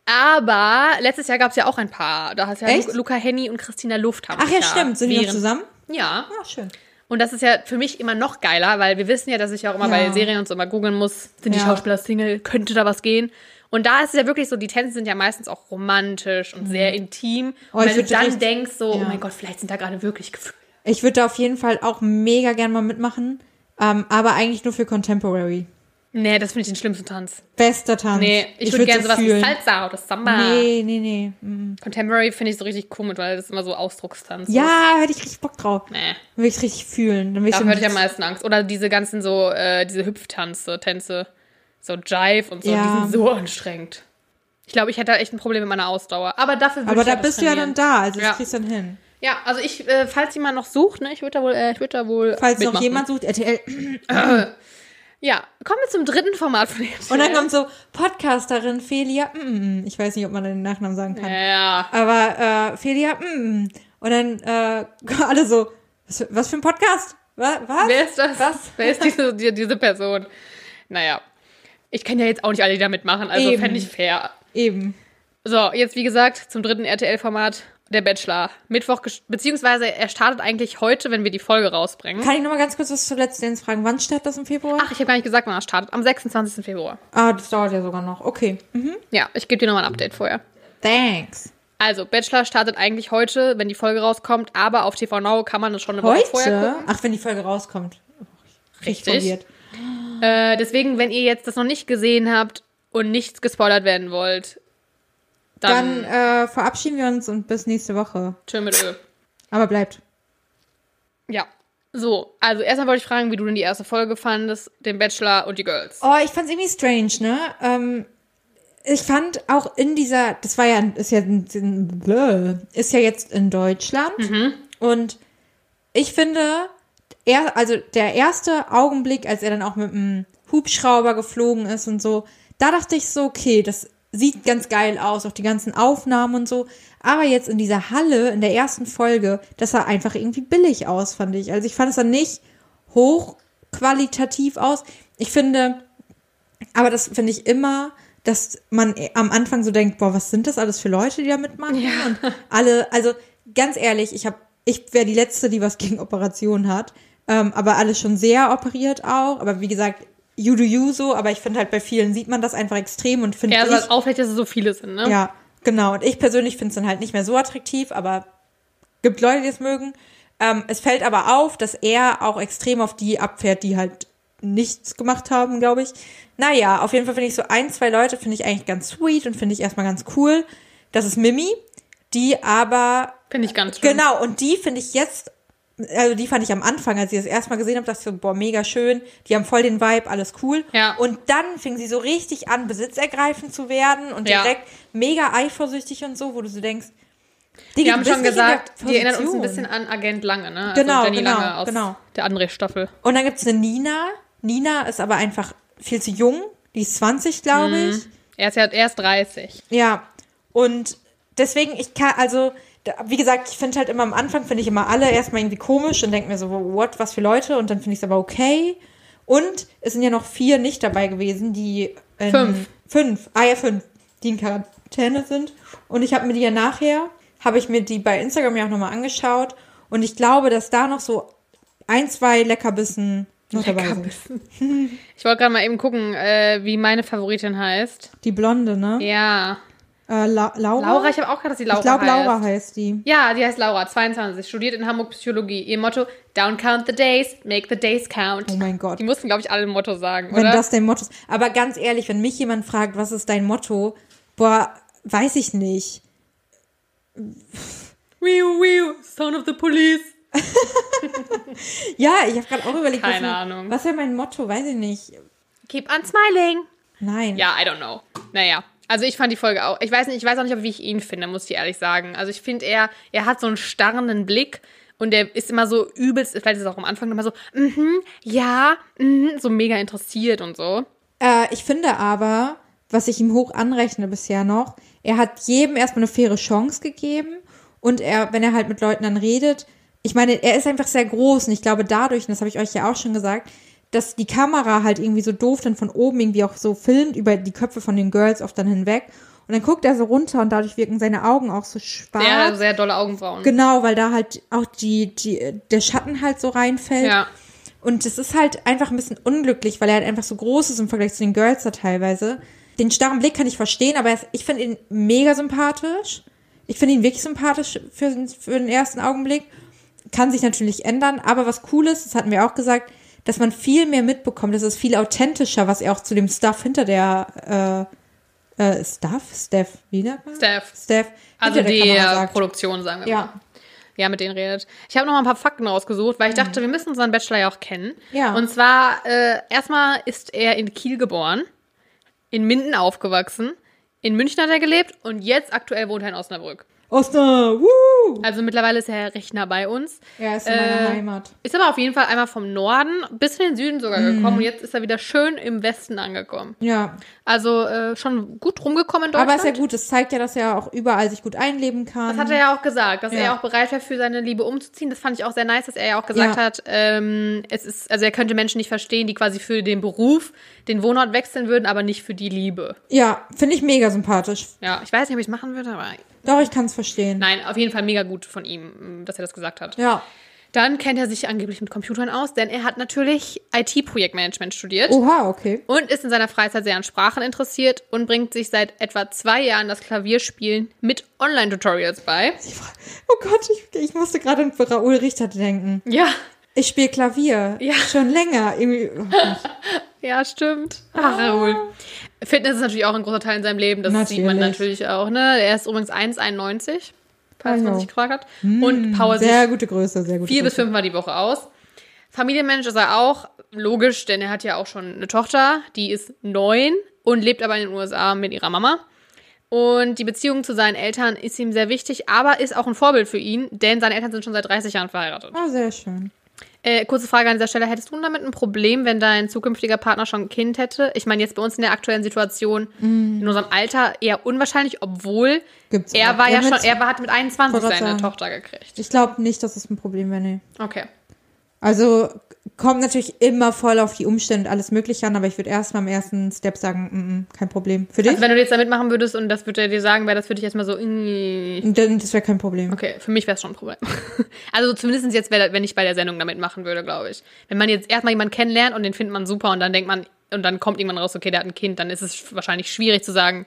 Aber letztes Jahr gab es ja auch ein paar. Da hast ja Echt? Lu Luca Henny und Christina Luft haben Ach ja, stimmt. Sind die noch zusammen? Ja. Ja, schön. Und das ist ja für mich immer noch geiler, weil wir wissen ja, dass ich ja auch immer Ja. bei Serien und so immer googeln muss, sind die Ja. Schauspieler Single, könnte da was gehen? Und da ist es ja wirklich so, die Tänze sind ja meistens auch romantisch und sehr intim. Oh, und ich wenn du dann richtig- denkst, so, oh Ja. mein Gott, vielleicht sind da gerade wirklich Gefühle. Ich würde da auf jeden Fall auch mega gern mal mitmachen. Ähm, aber eigentlich nur für Contemporary. Nee, das finde ich den schlimmsten Tanz. Bester Tanz. Nee, ich, würde würd gerne so sowas wie fühlen. Salsa oder Samba. Nee, nee, nee. Mm. Contemporary finde ich so richtig komisch, weil das immer so Ausdruckstanz ist. Ja, hätte ich richtig Bock drauf. Nee, Will ich richtig fühlen. Dann will ich da so würde ich am meisten Angst. Oder diese ganzen so, äh, diese Hüpftanze, Tänze, so Jive und so, Ja. die sind so anstrengend. Ich glaube, ich hätte da echt ein Problem mit meiner Ausdauer. Aber dafür würde Aber ich da das bist du ja dann da, also Ja. das kriegst du dann hin. Ja, also ich, äh, falls jemand noch sucht, ne, ich würde da wohl, äh, ich würde da wohl Falls noch mitmachen. jemand sucht, RTL. Ja, kommen wir zum dritten Format von RTL. Und dann kommt so Podcasterin Felia. Mm, ich weiß nicht, ob man den Nachnamen sagen kann. Ja, Aber äh, Felia. Mm, und dann äh, alle so, was, was für ein Podcast? Was? wer ist das? Was? Wer ist diese, die, diese Person? Naja, ich kann ja jetzt auch nicht alle, die da mitmachen, also fände ich fair. Eben. So, jetzt wie gesagt zum dritten RTL-Format, der Bachelor. Mittwoch, beziehungsweise er startet eigentlich heute, wenn wir die Folge rausbringen. Kann ich noch mal ganz kurz was zu Let's Dance fragen? Wann startet das im Februar? Ach, ich habe gar nicht gesagt, wann er startet. Am 26. Februar. Ah, das dauert ja sogar noch. Okay. Mhm. Ja, ich gebe dir nochmal ein Update vorher. Thanks. Also, Bachelor startet eigentlich heute, wenn die Folge rauskommt, aber auf TV Now kann man das schon eine Woche vorher Heute? gucken. Ach, wenn die Folge rauskommt. Richtig. verwirrt. Äh, deswegen, wenn ihr jetzt das noch nicht gesehen habt und nicht gespoilert werden wollt, dann, Dann äh, verabschieden wir uns und bis nächste Woche. schön mit Öl. Aber bleibt. Ja. So, also erstmal wollte ich fragen, wie du denn die erste Folge fandest, den Bachelor und die Girls. Oh, ich fand's irgendwie strange, ne? Ähm, ich fand auch in dieser, das war ja, ist ja, ist ja jetzt in Deutschland. Und ich finde, er, also der erste Augenblick, als er dann auch mit dem Hubschrauber geflogen ist und so, da dachte ich so, okay, das sieht ganz geil aus, auch die ganzen Aufnahmen und so. Aber jetzt in dieser Halle, in der ersten Folge, das sah einfach irgendwie billig aus, fand ich. Also ich fand es dann nicht hochqualitativ aus. Ich finde, aber das finde ich immer, dass man am Anfang so denkt, boah, was sind das alles für Leute, die da mitmachen? Ja. Und alle, also ganz ehrlich, ich habe, ich wäre die Letzte, die was gegen Operationen hat. Ähm, aber alles schon sehr operiert auch. Aber wie gesagt, you do you so. Aber ich finde halt bei vielen sieht man das einfach extrem und finde Ja, ich. also was auffällt, dass es so viele sind, ne? Ja, genau. Und ich persönlich finde es dann halt nicht mehr so attraktiv, aber gibt Leute, die es mögen. Ähm, es fällt aber auf, dass er auch extrem auf die abfährt, die halt nichts gemacht haben, glaube ich. Naja, auf jeden Fall finde ich so ein, zwei Leute finde ich eigentlich ganz sweet und finde ich erstmal ganz cool. Das ist Mimi, die aber Finde ich ganz schön. Genau, und die finde ich jetzt, also die fand ich am Anfang, als ich das erste Mal gesehen habe, dachte ich so, boah, mega schön, die haben voll den Vibe, alles cool. Ja. Und dann fing sie so richtig an, besitzergreifend zu werden und Ja. direkt mega eifersüchtig und so, wo du so denkst, Die haben schon gesagt, die erinnert uns ein bisschen an Agent Lange, ne? Also Genau, Jenny genau, Lange aus genau. der André-Staffel. Und dann gibt's eine Nina. Nina ist aber einfach viel zu jung, die ist 20, glaube Mhm. ich. Er ist ja erst 30. Ja, und deswegen, ich kann, also, wie gesagt, ich finde halt immer am Anfang, finde ich immer alle erstmal irgendwie komisch und denke mir so, what, was für Leute? Und dann finde ich es aber okay. Und es sind ja noch vier nicht dabei gewesen, die. In, Fünf. Fünf, ah ja, fünf, die in Quarantäne sind. Und ich habe mir die ja nachher, habe ich mir die bei Instagram ja auch nochmal angeschaut. Und ich glaube, dass da noch so ein, zwei Leckerbissen noch dabei sind. Leckerbissen. Ich wollte gerade mal eben gucken, äh, wie meine Favoritin heißt. Die Blonde, ne? Ja. Äh, La Laura? Laura, ich habe auch gerade, dass sie Laura ich glaube, heißt. Laura heißt die. Ja, die heißt Laura, 22, studiert in Hamburg Psychologie. Ihr Motto, don't count the days, make the days count. Oh mein Gott. Die mussten, glaube ich, alle ein Motto sagen, Wenn oder? das dein Motto ist. Aber ganz ehrlich, wenn mich jemand fragt, was ist dein Motto, boah, weiß ich nicht. Wiu, wiu, Sound of the Police. Ja, ich habe gerade auch überlegt, Keine was, Ahnung. was wäre mein Motto, weiß ich nicht. Keep on smiling. Nein. Ja, I don't know. Naja. Also ich fand die Folge auch. Ich weiß nicht, ich weiß auch nicht, wie ich ihn finde, muss ich ehrlich sagen. Also ich finde er, er hat so einen starrenden Blick und er ist immer so übelst, vielleicht ist es auch am Anfang immer so, mhm, ja, mhm, so mega interessiert und so. Äh, ich finde aber, was ich ihm hoch anrechne bisher noch, er hat jedem erstmal eine faire Chance gegeben und er, wenn er halt mit Leuten dann redet, ich meine, er ist einfach sehr groß und ich glaube dadurch, und das habe ich euch ja auch schon gesagt, dass die Kamera halt irgendwie so doof dann von oben irgendwie auch so filmt über die Köpfe von den Girls oft dann hinweg und dann guckt er so runter und dadurch wirken seine Augen auch so schwarz. Sehr, sehr dolle Augenbrauen. Genau, weil da halt auch die, die, der Schatten halt so reinfällt. Ja. Und es ist halt einfach ein bisschen unglücklich, weil er halt einfach so groß ist im Vergleich zu den Girls da teilweise. Den starren Blick kann ich verstehen, aber er ist- ich finde ihn mega sympathisch. Ich finde ihn wirklich sympathisch für, für den ersten Augenblick. Kann sich natürlich ändern, aber was cool ist, das hatten wir auch gesagt, dass man viel mehr mitbekommt. Das ist viel authentischer, was er auch zu dem Stuff hinter der äh, äh, Stuff? Steph, wie nennt man? Steph. Steph. Also die sagt. Produktion, sagen wir mal. Ja. Ja, mit denen redet. Ich habe noch mal ein paar Fakten rausgesucht, weil ich dachte, wir müssen unseren Bachelor ja auch kennen. Ja. Und zwar, äh, erstmal ist er in Kiel geboren, in Minden aufgewachsen, in München hat er gelebt und jetzt aktuell wohnt er in Osnabrück. Osnabrück, woo! Also mittlerweile ist er recht nah bei uns. Ja, ist in meiner Äh, Heimat. Ist aber auf jeden Fall einmal vom Norden bis in den Süden sogar Mhm. gekommen und jetzt ist er wieder schön im Westen angekommen. Ja, Also äh, schon gut rumgekommen in Deutschland. aber ist ja gut, es zeigt ja, dass er auch überall sich gut einleben kann. Das hat er ja auch gesagt, dass Ja. er auch bereit wäre, für seine Liebe umzuziehen. Das fand ich auch sehr nice, dass er ja auch gesagt Ja. hat, ähm, es ist, also er könnte Menschen nicht verstehen, die quasi für den Beruf den Wohnort wechseln würden, aber nicht für die Liebe. Ja, finde ich mega sympathisch. Ja, ich weiß nicht, ob ich es machen würde, aber Doch, ich kann es verstehen. nein, auf jeden Fall mega gut von ihm, dass er das gesagt hat. Ja. Dann kennt er sich angeblich mit Computern aus, denn er hat natürlich IT-Projektmanagement studiert. Oha, okay. Und ist in seiner Freizeit sehr an Sprachen interessiert und bringt sich seit etwa zwei Jahren das Klavierspielen mit Online-Tutorials bei. Oh Gott, ich, ich musste gerade an Raoul Richter denken. Ja, Ich spiele Klavier. Ja. Schon länger. Oh. Ja, stimmt. Ach, Raoul. Fitness ist natürlich auch ein großer Teil in seinem Leben. Das sieht man Natürlich. natürlich auch. Ne? Er ist übrigens 1,91, falls Ah, man ja. sich gefragt hat. Und powert sich Sehr gute Größe, sehr gute vier bis Größe. fünfmal die Woche aus. Familienmensch ist er auch. Logisch, denn er hat ja auch schon eine Tochter. Die ist neun und lebt aber in den USA mit ihrer Mama. Und die Beziehung zu seinen Eltern ist ihm sehr wichtig, aber ist auch ein Vorbild für ihn, denn seine Eltern sind schon seit 30 Jahren verheiratet. Ah, sehr schön. Äh, kurze Frage an dieser Stelle. Hättest du damit ein Problem, wenn dein zukünftiger Partner schon ein Kind hätte? Ich meine, jetzt bei uns in der aktuellen Situation, in unserem Alter eher unwahrscheinlich, obwohl Gibt's er auch. war ja Ja, schon, er war, hat mit 21 Wollte grad seine sagen. Tochter gekriegt. Ich glaube nicht, dass es ein Problem wäre, nee. Okay. Also kommt natürlich immer voll auf die Umstände und alles Mögliche an, aber ich würde erst mal im ersten Step sagen, mm, mm, kein Problem. Für dich? Also wenn du jetzt da mitmachen würdest und das würde er dir sagen, wäre das für dich erstmal so, mm, Dann- das wäre kein Problem. okay, für mich wäre es schon ein Problem. Also zumindest jetzt, wenn ich bei der Sendung damit machen würde, glaube ich. Wenn man jetzt erstmal jemanden kennenlernt und den findet man super und dann denkt man, und dann kommt irgendwann raus, okay, der hat ein Kind, dann ist es wahrscheinlich schwierig zu sagen,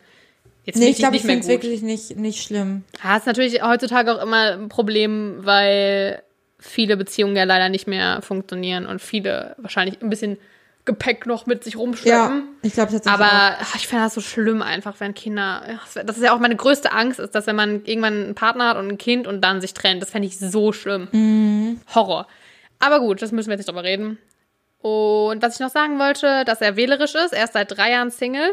jetzt Nee, ich glaube, ich finde es wirklich nicht, nicht schlimm. Ja, ist natürlich heutzutage auch immer ein Problem, weil viele Beziehungen ja leider nicht mehr funktionieren und viele wahrscheinlich ein bisschen Gepäck noch mit sich Ja, rumschleppen. ich glaube tatsächlich. Aber auch. ich finde das so schlimm einfach, wenn Kinder. ja, Das ist ja auch meine größte Angst, ist, dass wenn man irgendwann einen Partner hat und ein Kind und dann sich trennt, das fände ich so schlimm. Mhm. Horror. Aber gut, das müssen wir jetzt nicht drüber reden. Und was ich noch sagen wollte, dass er wählerisch ist. Er ist seit drei Jahren Single.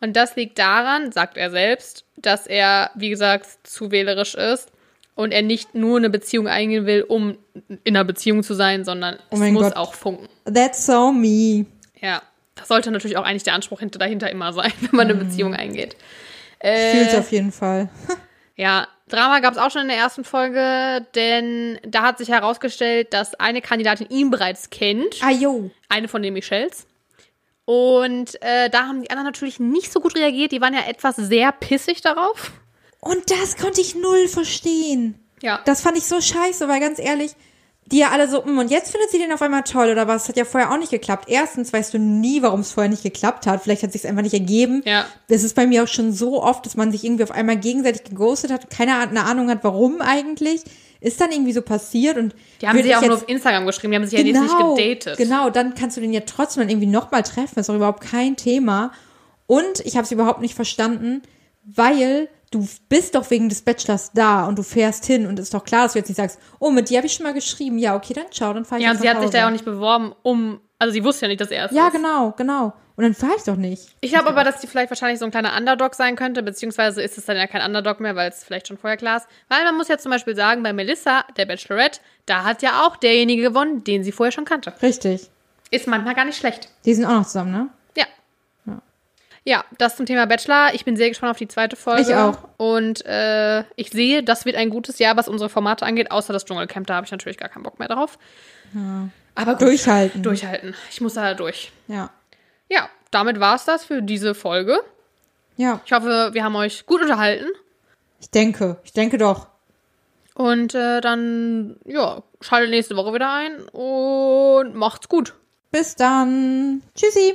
Und das liegt daran, sagt er selbst, dass er, wie gesagt, zu wählerisch ist und er nicht nur eine Beziehung eingehen will, um in einer Beziehung zu sein, sondern es Oh mein muss Gott. auch funken. That's so me. Ja, das sollte natürlich auch eigentlich der Anspruch hinter, dahinter immer sein, wenn man eine Beziehung eingeht. Äh, auf jeden Fall. ja, Drama gab es auch schon in der ersten Folge, denn da hat sich herausgestellt, dass eine Kandidatin ihn bereits kennt, Ah, yo. eine von den Michelles. Und äh, da haben die anderen natürlich nicht so gut reagiert. Die waren ja etwas sehr pissig darauf. Und das konnte ich null verstehen. Ja. Das fand ich so scheiße, weil ganz ehrlich, die ja alle so, "Mm, und jetzt findet sie den auf einmal toll oder was? Hat ja vorher auch nicht geklappt. Erstens weißt du nie, warum es vorher nicht geklappt hat. Vielleicht hat sich einfach nicht ergeben. Ja. Das ist bei mir auch schon so oft, dass man sich irgendwie auf einmal gegenseitig geghostet hat, keine eine Ahnung hat, warum eigentlich. Ist dann irgendwie so passiert und Die haben sich ich auch nur auf Instagram geschrieben, die haben sich ja jetzt nicht gedatet. Genau, dann kannst du den ja trotzdem dann irgendwie nochmal treffen. Das ist doch überhaupt kein Thema. Und ich habe es überhaupt nicht verstanden, weil du bist doch wegen des Bachelors da und du fährst hin und ist doch klar, dass du jetzt nicht sagst, oh, mit dir habe ich schon mal geschrieben. Ja, okay, dann ciao, dann fahre ich Ja, und sie hat sich da ja auch nicht beworben, um. Also sie wusste ja nicht, dass er es Ja, ist. genau, genau. Und dann fahre ich doch nicht. Ich glaube aber, dass die vielleicht wahrscheinlich so ein kleiner Underdog sein könnte, beziehungsweise ist es dann ja kein Underdog mehr, weil es vielleicht schon vorher klar ist. Weil man muss ja zum Beispiel sagen, bei Melissa, der Bachelorette, da hat ja auch derjenige gewonnen, den sie vorher schon kannte. Richtig. Ist manchmal gar nicht schlecht. Die sind auch noch zusammen, ne? Ja. Ja, das zum Thema Bachelor. Ich bin sehr gespannt auf die zweite Folge. Ich auch. Und äh, ich sehe, das wird ein gutes Jahr, was unsere Formate angeht, außer das Dschungelcamp. Da habe ich natürlich gar keinen Bock mehr drauf. Aber gut, Durchhalten. durchhalten. Ich muss da durch. Ja. Ja, damit war es das für diese Folge. Ja, Ich hoffe, wir haben euch gut unterhalten. ich denke. Ich denke doch. Und äh, dann, ja, schaltet nächste Woche wieder ein und macht's gut. Bis dann. Tschüssi.